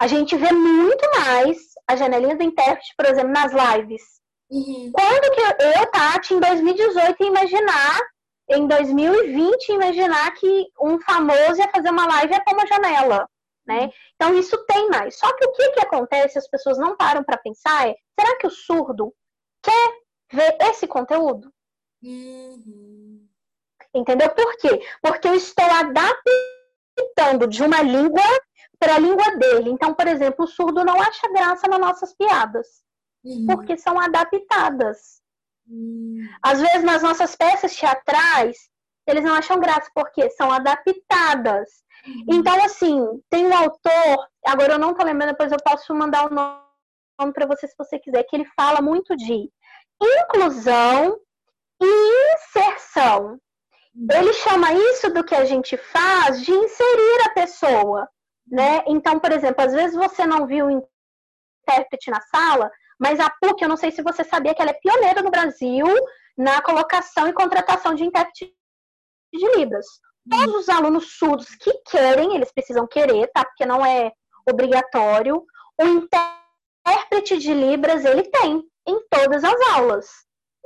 a gente vê muito mais a janelinha do intérprete, por exemplo, nas lives. Uhum. Quando que eu, Tati, em 2018, ia imaginar, em 2020, imaginar que um famoso ia fazer uma live pôr uma janela né? Então isso tem mais. Só que o que, que acontece, as pessoas não param para pensar é, será que o surdo quer ver esse conteúdo? Uhum. Entendeu? Por quê? Porque eu estou adaptando de uma língua para a língua dele. Então, por exemplo, o surdo não acha graça nas nossas piadas, uhum. porque são adaptadas. Uhum. Às vezes, nas nossas peças teatrais, eles não acham graça, porque são adaptadas. Então, assim, tem um autor, agora eu não tô lembrando, depois eu posso mandar o nome para você se você quiser, que ele fala muito de inclusão e inserção. Ele chama isso do que a gente faz de inserir a pessoa, né? Então, por exemplo, às vezes você não viu o intérprete na sala, mas a PUC, eu não sei se você sabia que ela é pioneira no Brasil na colocação e contratação de intérprete de Libras. Todos os alunos surdos que querem, eles precisam querer, tá? Porque não é obrigatório. O intérprete de Libras, ele tem em todas as aulas.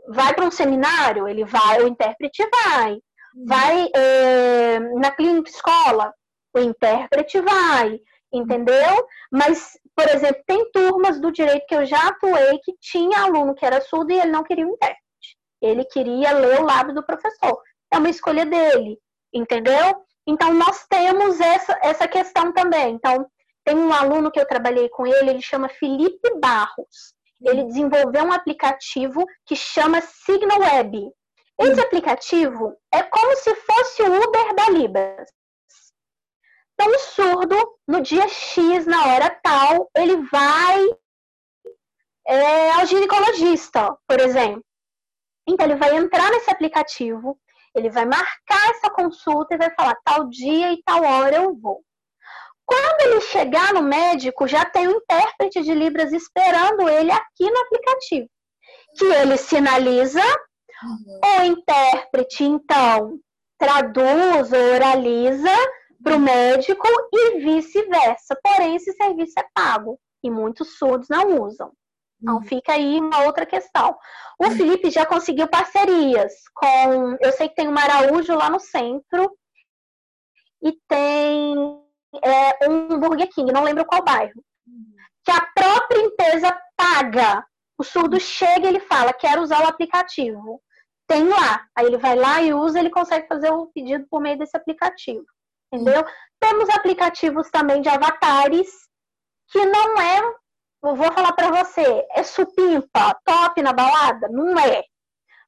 Vai para um seminário, ele vai, o intérprete vai. Vai é, na clínica escola, o intérprete vai, entendeu? Mas, por exemplo, tem turmas do direito que eu já atuei que tinha aluno que era surdo e ele não queria o intérprete. Ele queria ler o lábio do professor. É uma escolha dele entendeu? Então, nós temos essa, essa questão também. Então, tem um aluno que eu trabalhei com ele, ele chama Felipe Barros. Ele desenvolveu um aplicativo que chama Signal Web. Esse aplicativo é como se fosse o Uber da Libras. Então, o surdo, no dia X, na hora tal, ele vai é, ao ginecologista, por exemplo. Então, ele vai entrar nesse aplicativo, ele vai marcar essa consulta e vai falar tal dia e tal hora eu vou. Quando ele chegar no médico, já tem um intérprete de Libras esperando ele aqui no aplicativo, que ele sinaliza, uhum. o intérprete então traduz ou oraliza para o médico e vice-versa. Porém, esse serviço é pago e muitos surdos não usam. Então uhum. fica aí uma outra questão. O uhum. Felipe já conseguiu parcerias com. Eu sei que tem uma Araújo lá no centro e tem é, um Burger King, não lembro qual bairro. Uhum. Que a própria empresa paga. O surdo chega e ele fala: quero usar o aplicativo. Tem lá. Aí ele vai lá e usa, ele consegue fazer o pedido por meio desse aplicativo. Entendeu? Temos aplicativos também de avatares que não é eu vou falar para você, é supimpa, top na balada? Não é.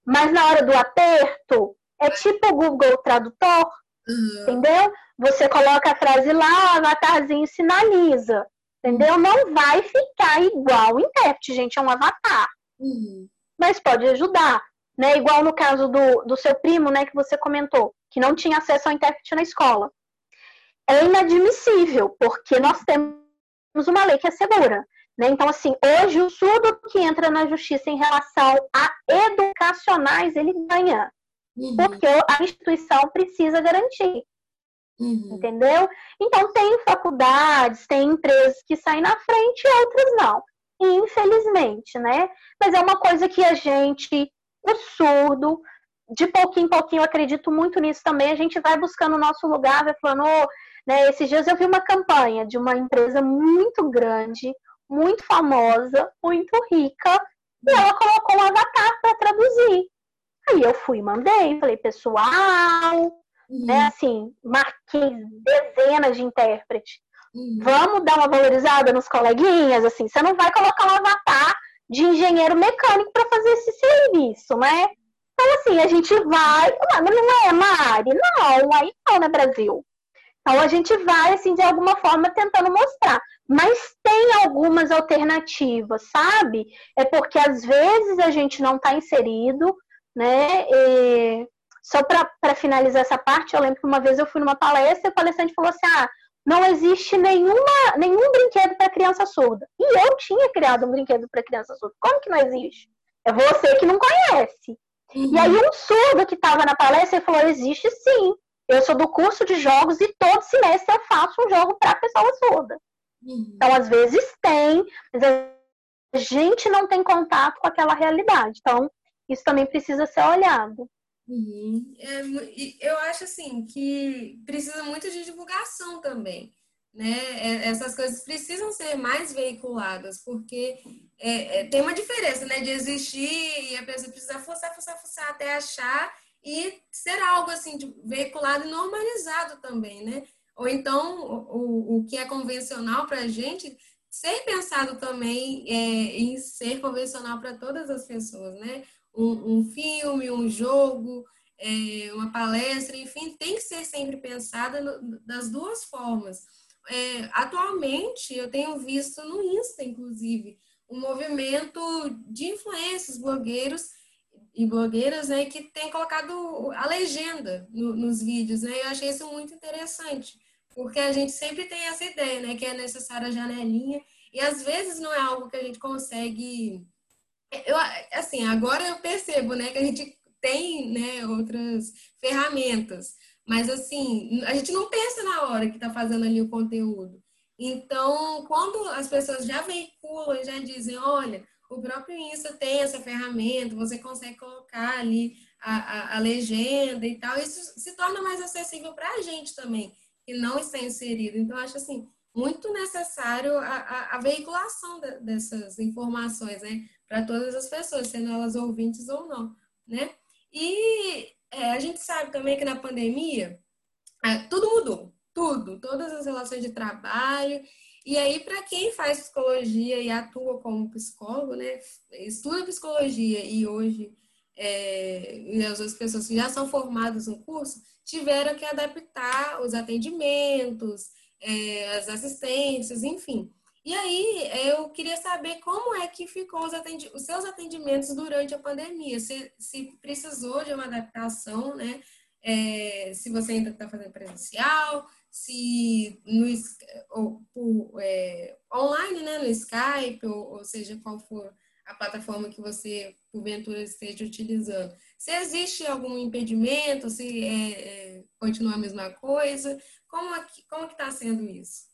Mas na hora do aperto, é tipo o Google Tradutor, uhum. entendeu? Você coloca a frase lá, o avatarzinho sinaliza, entendeu? Não vai ficar igual o intérprete, gente, é um avatar. Uhum. Mas pode ajudar, né? Igual no caso do, do seu primo, né, que você comentou, que não tinha acesso ao intérprete na escola. É inadmissível, porque nós temos uma lei que assegura né? Então, assim, hoje o surdo que entra na justiça em relação a educacionais, ele ganha. Uhum. Porque a instituição precisa garantir. Uhum. Entendeu? Então, tem faculdades, tem empresas que saem na frente e outras não. Infelizmente, né? Mas é uma coisa que a gente, o surdo, de pouquinho em pouquinho, eu acredito muito nisso também, a gente vai buscando o nosso lugar, vai falando, oh, né? Esses dias eu vi uma campanha de uma empresa muito grande, muito famosa, muito rica, e ela colocou um avatar para traduzir. Aí eu fui, mandei, falei, pessoal, uhum. né, assim, marquei dezenas de intérpretes. Uhum. Vamos dar uma valorizada nos coleguinhas, assim, você não vai colocar um avatar de engenheiro mecânico para fazer esse serviço, né? Então, assim, a gente vai. Mas não é, Mari? Não, aí não, né, Brasil? Então, a gente vai, assim, de alguma forma, tentando mostrar. Mas tem algumas alternativas, sabe? É porque às vezes a gente não está inserido, né? E só para finalizar essa parte, eu lembro que uma vez eu fui numa palestra e o palestrante falou assim: ah, não existe nenhuma, nenhum brinquedo para criança surda. E eu tinha criado um brinquedo para criança surda. Como que não existe? É você que não conhece. E aí um surdo que estava na palestra falou: existe sim. Eu sou do curso de jogos e todo semestre eu faço um jogo para pessoa surda. Uhum. Então, às vezes tem, mas a gente não tem contato com aquela realidade. Então, isso também precisa ser olhado. Uhum. É, eu acho assim que precisa muito de divulgação também. Né? É, essas coisas precisam ser mais veiculadas, porque é, é, tem uma diferença né? de existir e a pessoa precisa forçar, forçar, forçar até achar e ser algo assim veiculado e normalizado também, né? ou então o, o que é convencional para a gente ser pensado também é, em ser convencional para todas as pessoas, né? Um, um filme, um jogo, é, uma palestra, enfim, tem que ser sempre pensada das duas formas. É, atualmente, eu tenho visto no Insta, inclusive, um movimento de influências, blogueiros e blogueiras, né, que tem colocado a legenda no, nos vídeos, né? Eu achei isso muito interessante porque a gente sempre tem essa ideia, né, que é necessária a janelinha, e às vezes não é algo que a gente consegue. Eu, assim, agora eu percebo, né, que a gente tem, né, outras ferramentas, mas assim, a gente não pensa na hora que está fazendo ali o conteúdo. Então, quando as pessoas já veiculam, já dizem, olha, o próprio Insta tem essa ferramenta, você consegue colocar ali a, a, a legenda e tal, isso se torna mais acessível para a gente também que não está inserido. Então, acho assim, muito necessário a, a, a veiculação de, dessas informações, né, para todas as pessoas, sendo elas ouvintes ou não, né? E é, a gente sabe também que na pandemia é, tudo mudou, tudo, todas as relações de trabalho. E aí, para quem faz psicologia e atua como psicólogo, né, estuda psicologia e hoje é, e as outras pessoas que já são formadas no curso, tiveram que adaptar os atendimentos, é, as assistências, enfim. E aí eu queria saber como é que ficou os, atendi os seus atendimentos durante a pandemia, se, se precisou de uma adaptação, né? É, se você ainda está fazendo presencial, se no, ou, por, é, online, né, no Skype, ou, ou seja, qual for a plataforma que você, porventura, esteja utilizando. Se existe algum impedimento, se é, é, continua a mesma coisa, como é que como está sendo isso?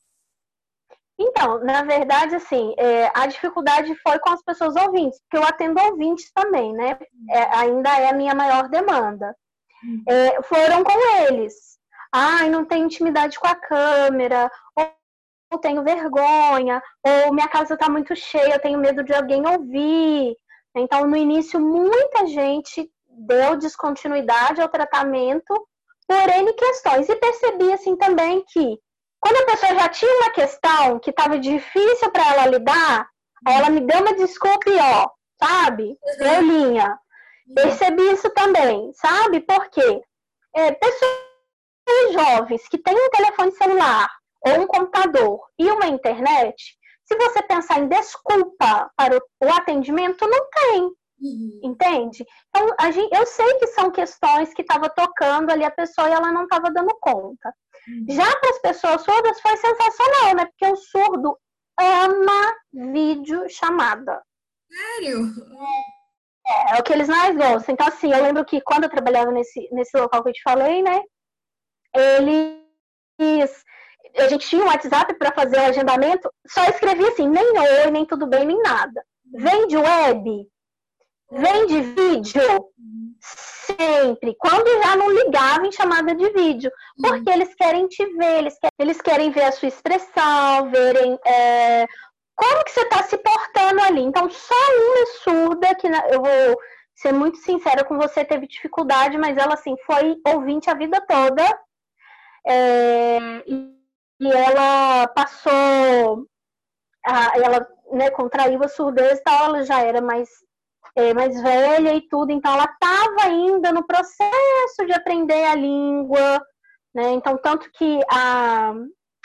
Então, na verdade, assim, é, a dificuldade foi com as pessoas ouvintes, porque eu atendo ouvintes também, né? É, ainda é a minha maior demanda. Uhum. É, foram com eles. Ai, não tenho intimidade com a câmera, ou tenho vergonha, ou minha casa está muito cheia, eu tenho medo de alguém ouvir. Então, no início, muita gente deu descontinuidade ao tratamento por N questões. E percebi, assim, também que quando a pessoa já tinha uma questão que estava difícil para ela lidar, ela me deu uma desculpa e ó, sabe? Eu linha. Percebi isso também, sabe? Porque é, pessoas jovens que têm um telefone celular ou um computador e uma internet, se você pensar em desculpa para o, atendimento, não tem. Uhum. Entende? Então, a gente, eu sei que são questões que estava tocando ali a pessoa e ela não estava dando conta. Já para as pessoas surdas foi sensacional, né? Porque o surdo ama vídeo chamada. Sério? É, é o que eles mais gostam. Então, assim, eu lembro que quando eu trabalhava nesse, nesse local que eu te falei, né? Eles. A gente tinha um WhatsApp para fazer o agendamento, só escrevia assim, nem oi, nem tudo bem, nem nada. Vende web, vende vídeo, sempre. Quando já não ligava em chamada de vídeo. Porque eles querem te ver, eles querem, eles querem ver a sua expressão, verem é, como que você está se portando ali. Então, só uma surda, que eu vou ser muito sincera com você, teve dificuldade, mas ela, assim, foi ouvinte a vida toda. É, e ela passou, a, ela né, contraiu a surdez e tal, ela já era mais é, mais velha e tudo, então ela estava ainda no processo de aprender a língua, né? Então, tanto que a,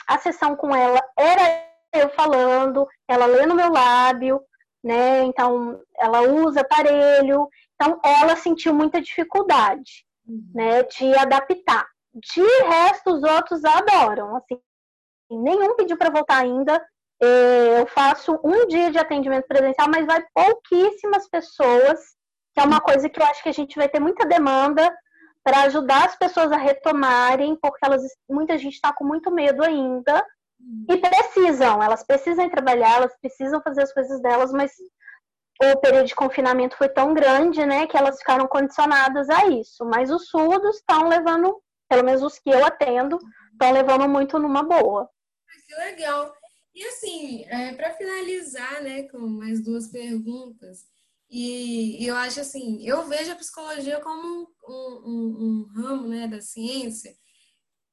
a sessão com ela era eu falando, ela lê no meu lábio, né? Então, ela usa aparelho, então ela sentiu muita dificuldade, uhum. né, de adaptar. De resto, os outros adoram, assim, nenhum pediu para voltar ainda, é, eu faço um dia de atendimento presencial, mas vai pouquíssimas pessoas, que é uma coisa que eu acho que a gente vai ter muita demanda para ajudar as pessoas a retomarem, porque elas, muita gente está com muito medo ainda e precisam, elas precisam trabalhar, elas precisam fazer as coisas delas, mas o período de confinamento foi tão grande, né, que elas ficaram condicionadas a isso. Mas os surdos estão levando, pelo menos os que eu atendo, estão levando muito numa boa. Que legal. E assim, é, para finalizar, né, com mais duas perguntas, e, e, eu acho assim, eu vejo a psicologia como um, um, um ramo, né, da ciência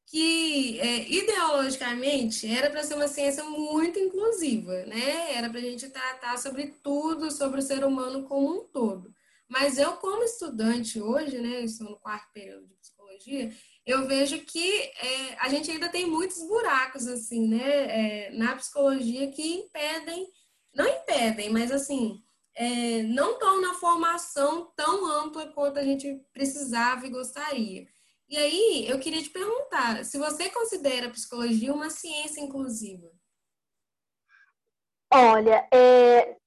que é, ideologicamente era para ser uma ciência muito inclusiva, né? Era para a gente tratar sobre tudo, sobre o ser humano como um todo. Mas eu, como estudante hoje, né, estou no quarto período de psicologia, eu vejo que é, a gente ainda tem muitos buracos, assim, né, é, na psicologia que impedem, não impedem, mas assim, é, não torna a formação tão ampla quanto a gente precisava e gostaria. E aí, eu queria te perguntar, se você considera a psicologia uma ciência inclusiva? Olha, é,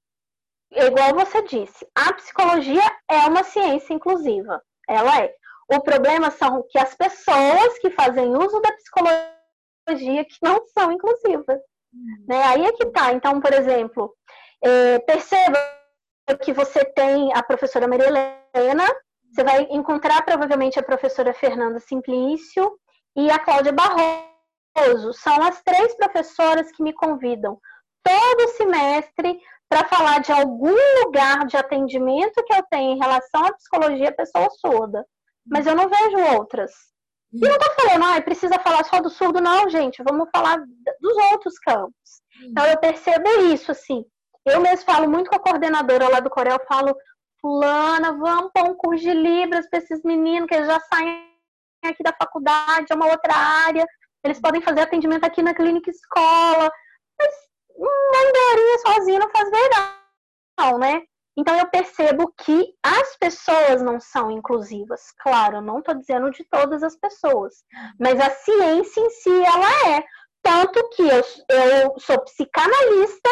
é igual você disse, a psicologia é uma ciência inclusiva. Ela é. O problema são que as pessoas que fazem uso da psicologia que não são inclusivas. Uhum. Né? Aí é que tá. Então, por exemplo, é, perceba que você tem a professora Maria Helena, você vai encontrar provavelmente a professora Fernanda Simplício e a Cláudia Barroso. São as três professoras que me convidam todo semestre para falar de algum lugar de atendimento que eu tenho em relação à psicologia pessoa surda mas eu não vejo outras. E não tô falando, ah, precisa falar só do surdo, não, gente, vamos falar dos outros campos. Então eu percebo isso, assim. Eu mesmo falo muito com a coordenadora lá do Corel, falo, fulana, vamos pôr um curso de Libras para esses meninos que eles já saem aqui da faculdade, é uma outra área, eles podem fazer atendimento aqui na clínica escola. Mas uma andorinha sozinha não faz verdade, não, né? Então eu percebo que as pessoas não são inclusivas. Claro, eu não estou dizendo de todas as pessoas, mas a ciência em si ela é. Tanto que eu, eu sou psicanalista,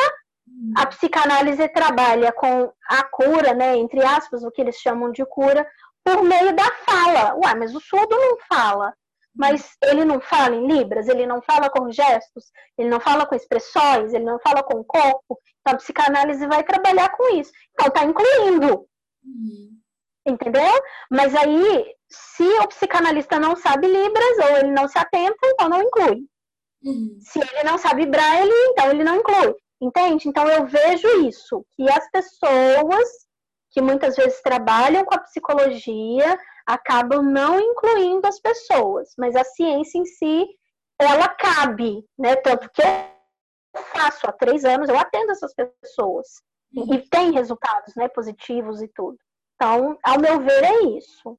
a psicanálise trabalha com a cura, né, entre aspas, o que eles chamam de cura, por meio da fala. Ué, mas o surdo não fala. Mas ele não fala em libras, ele não fala com gestos, ele não fala com expressões, ele não fala com o corpo. Então a psicanálise vai trabalhar com isso. Então está incluindo. Uhum. Entendeu? Mas aí, se o psicanalista não sabe libras ou ele não se atenta, então não inclui. Uhum. Se ele não sabe braille, então ele não inclui. Entende? Então eu vejo isso, que as pessoas que muitas vezes trabalham com a psicologia acabam não incluindo as pessoas, mas a ciência em si, ela cabe, né? Tanto que eu faço há três anos, eu atendo essas pessoas uhum. e tem resultados, né, positivos e tudo. Então, ao meu ver, é isso.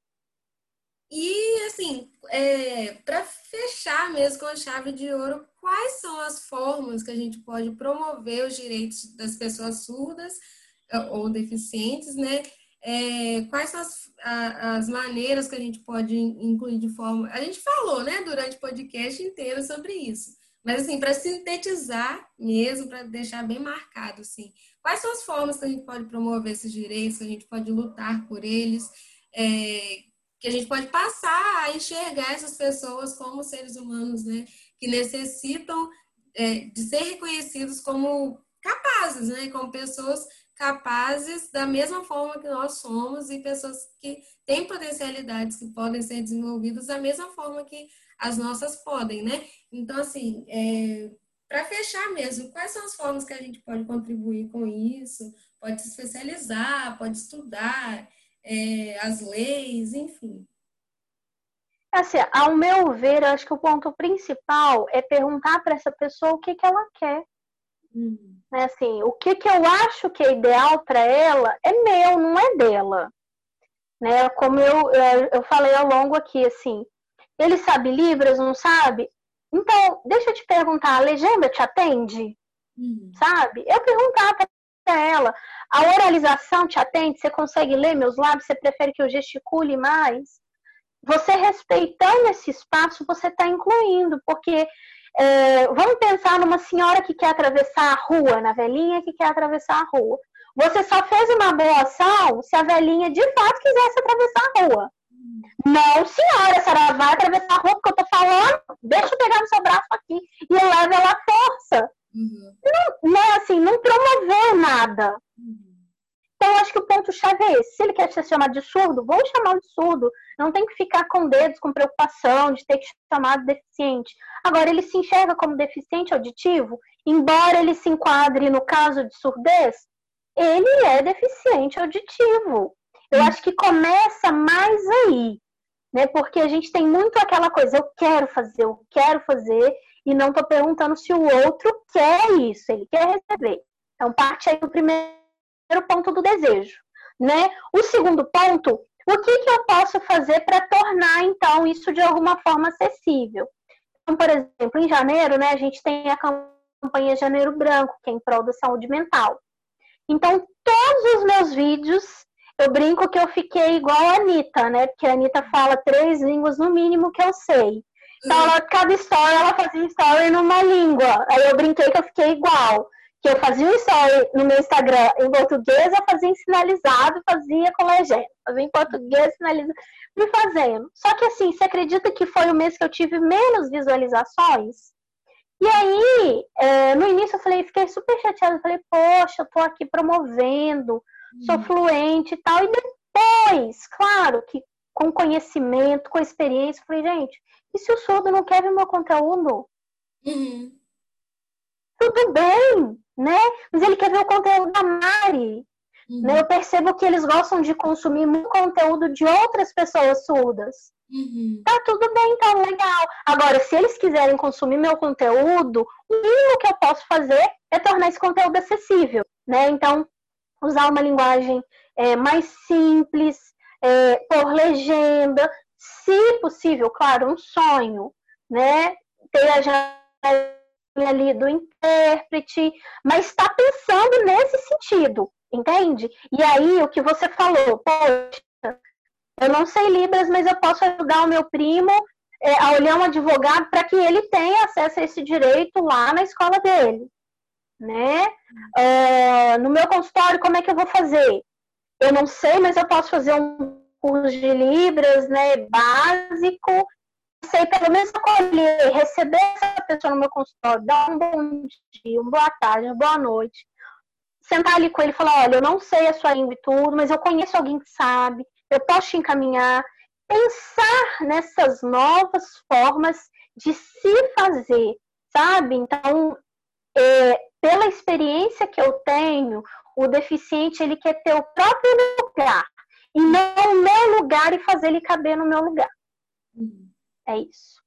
E, assim, é, para fechar mesmo com a chave de ouro, quais são as formas que a gente pode promover os direitos das pessoas surdas ou deficientes, né? É, quais são as, a, as maneiras que a gente pode incluir de forma. A gente falou, né, durante o podcast inteiro sobre isso. Mas, assim, para sintetizar mesmo, para deixar bem marcado, assim, quais são as formas que a gente pode promover esses direitos, que a gente pode lutar por eles, é, que a gente pode passar a enxergar essas pessoas como seres humanos, né, que necessitam é, de ser reconhecidos como capazes, né, como pessoas capazes da mesma forma que nós somos e pessoas que têm potencialidades que podem ser desenvolvidas da mesma forma que as nossas podem, né? Então, assim, é, para fechar mesmo, quais são as formas que a gente pode contribuir com isso? Pode se especializar, pode estudar é, as leis, enfim. Assim, ao meu ver, acho que o ponto principal é perguntar para essa pessoa o que, que ela quer. Uhum. Né, assim, o que, que eu acho que é ideal para ela é meu, não é dela. Né? Como eu, eu falei ao longo aqui, assim, ele sabe Libras, não sabe? Então, deixa eu te perguntar, a legenda te atende? Uhum. Sabe? Eu perguntar para ela, a oralização te atende? Você consegue ler meus lábios? Você prefere que eu gesticule mais? Você respeitando esse espaço, você está incluindo, porque é, vamos pensar numa senhora que quer atravessar a rua, na velhinha que quer atravessar a rua. Você só fez uma boa ação se a velhinha de fato quisesse atravessar a rua. Não, senhora, a senhora vai atravessar a rua porque eu tô falando, deixa eu pegar no seu braço aqui e leva ela à força. Uhum. Não, não, assim, não promoveu nada. Uhum. Então, acho que o ponto-chave é esse. Se ele quer ser chamado de surdo, vamos chamar de surdo. Não tem que ficar com dedos, com preocupação de ter que chamar de deficiente. Agora, ele se enxerga como deficiente auditivo, embora ele se enquadre no caso de surdez, ele é deficiente auditivo. Eu acho que começa mais aí, né? Porque a gente tem muito aquela coisa, eu quero fazer, eu quero fazer, e não estou perguntando se o outro quer isso, ele quer receber. Então, parte aí do primeiro primeiro ponto do desejo, né? O segundo ponto, o que, que eu posso fazer para tornar, então, isso de alguma forma acessível? Então, por exemplo, em janeiro, né, a gente tem a campanha Janeiro Branco, que é em prol da saúde mental. Então, todos os meus vídeos, eu brinco que eu fiquei igual a Anitta, né? Porque a Anitta fala três línguas no mínimo que eu sei. Então, ela, cada história, ela fazia story numa língua. Aí eu brinquei que eu fiquei igual que eu fazia um story no meu Instagram em português, eu fazia em sinalizado, fazia com legenda. Fazia em português, sinalizado, me fazendo. Só que assim, você acredita que foi o mês que eu tive menos visualizações? E aí, é, no início eu falei, fiquei super chateada, falei, poxa, eu tô aqui promovendo, sou uhum. fluente e tal. E depois, claro que com conhecimento, com experiência, falei, gente, e se o surdo não quer ver meu conteúdo? Uhum tudo bem, né? Mas ele quer ver o conteúdo da Mari. Uhum. Né? Eu percebo que eles gostam de consumir muito conteúdo de outras pessoas surdas. Uhum. Tá tudo bem, tá legal. Agora, se eles quiserem consumir meu conteúdo, o mínimo que eu posso fazer é tornar esse conteúdo acessível, né? Então, usar uma linguagem é, mais simples, é, por legenda, se possível, claro, um sonho, né? Ter a ali do intérprete, mas está pensando nesse sentido, entende? E aí o que você falou, poxa, eu não sei Libras, mas eu posso ajudar o meu primo é, a olhar um advogado para que ele tenha acesso a esse direito lá na escola dele, né? É, no meu consultório, como é que eu vou fazer? Eu não sei, mas eu posso fazer um curso de Libras, né, básico, comecei pelo menos acolher, receber essa pessoa no meu consultório, dar um bom dia, uma boa tarde, uma boa noite. Sentar ali com ele e falar, olha, eu não sei a sua língua e tudo, mas eu conheço alguém que sabe, eu posso te encaminhar. Pensar nessas novas formas de se fazer, sabe? Então, é, pela experiência que eu tenho, o deficiente ele quer ter o próprio lugar e não o meu lugar e fazer ele caber no meu lugar. Uhum. É isso.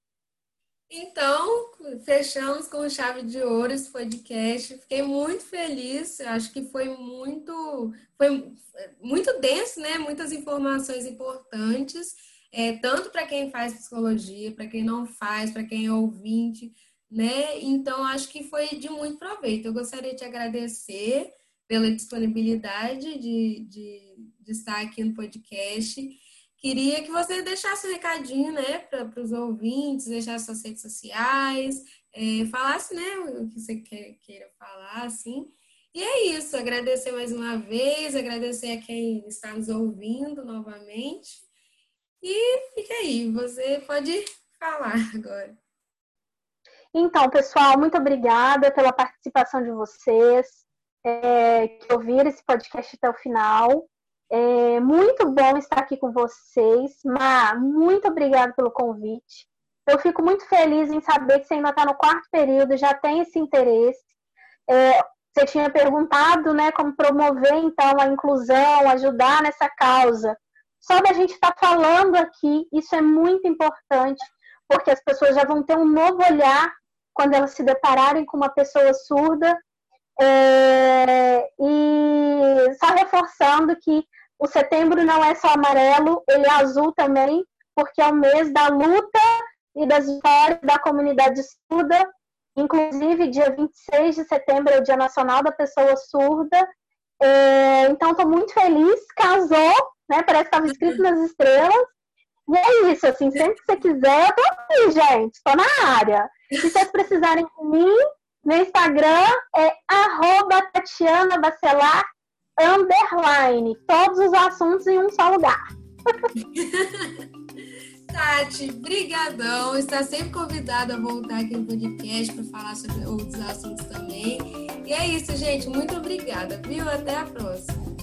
Então, fechamos com chave de ouro esse podcast. Fiquei muito feliz. Acho que foi muito, foi muito denso, né? Muitas informações importantes, é, tanto para quem faz psicologia, para quem não faz, para quem é ouvinte, né? Então, acho que foi de muito proveito. Eu gostaria de te agradecer pela disponibilidade de, de, de estar aqui no podcast. Queria que você deixasse um recadinho, né, para os ouvintes, deixasse suas redes sociais, é, falasse, né, o que você quer, queira falar, assim. E é isso, agradecer mais uma vez, agradecer a quem está nos ouvindo novamente. E fica aí, você pode falar agora. Então, pessoal, muito obrigada pela participação de vocês, é, que ouviram esse podcast até o final. É muito bom estar aqui com vocês. Ma, muito obrigada pelo convite. Eu fico muito feliz em saber que você ainda está no quarto período, já tem esse interesse. É, você tinha perguntado, né, como promover então a inclusão, ajudar nessa causa. Só da gente estar tá falando aqui, isso é muito importante, porque as pessoas já vão ter um novo olhar quando elas se depararem com uma pessoa surda. É, e só reforçando que o setembro não é só amarelo, ele é azul também, porque é o mês da luta e das vitórias da comunidade surda. Inclusive, dia 26 de setembro é o Dia Nacional da Pessoa Surda. É, então, estou muito feliz. Casou, né? Parece que estava escrito nas estrelas. E é isso, assim, sempre que você quiser, eu tô aqui, gente. Estou na área. Se vocês precisarem de mim, meu Instagram é arroba Tatiana Bacelar underline. Todos os assuntos em um só lugar. Tati, brigadão. Está sempre convidada a voltar aqui no podcast para falar sobre outros assuntos também. E é isso, gente. Muito obrigada, viu? Até a próxima.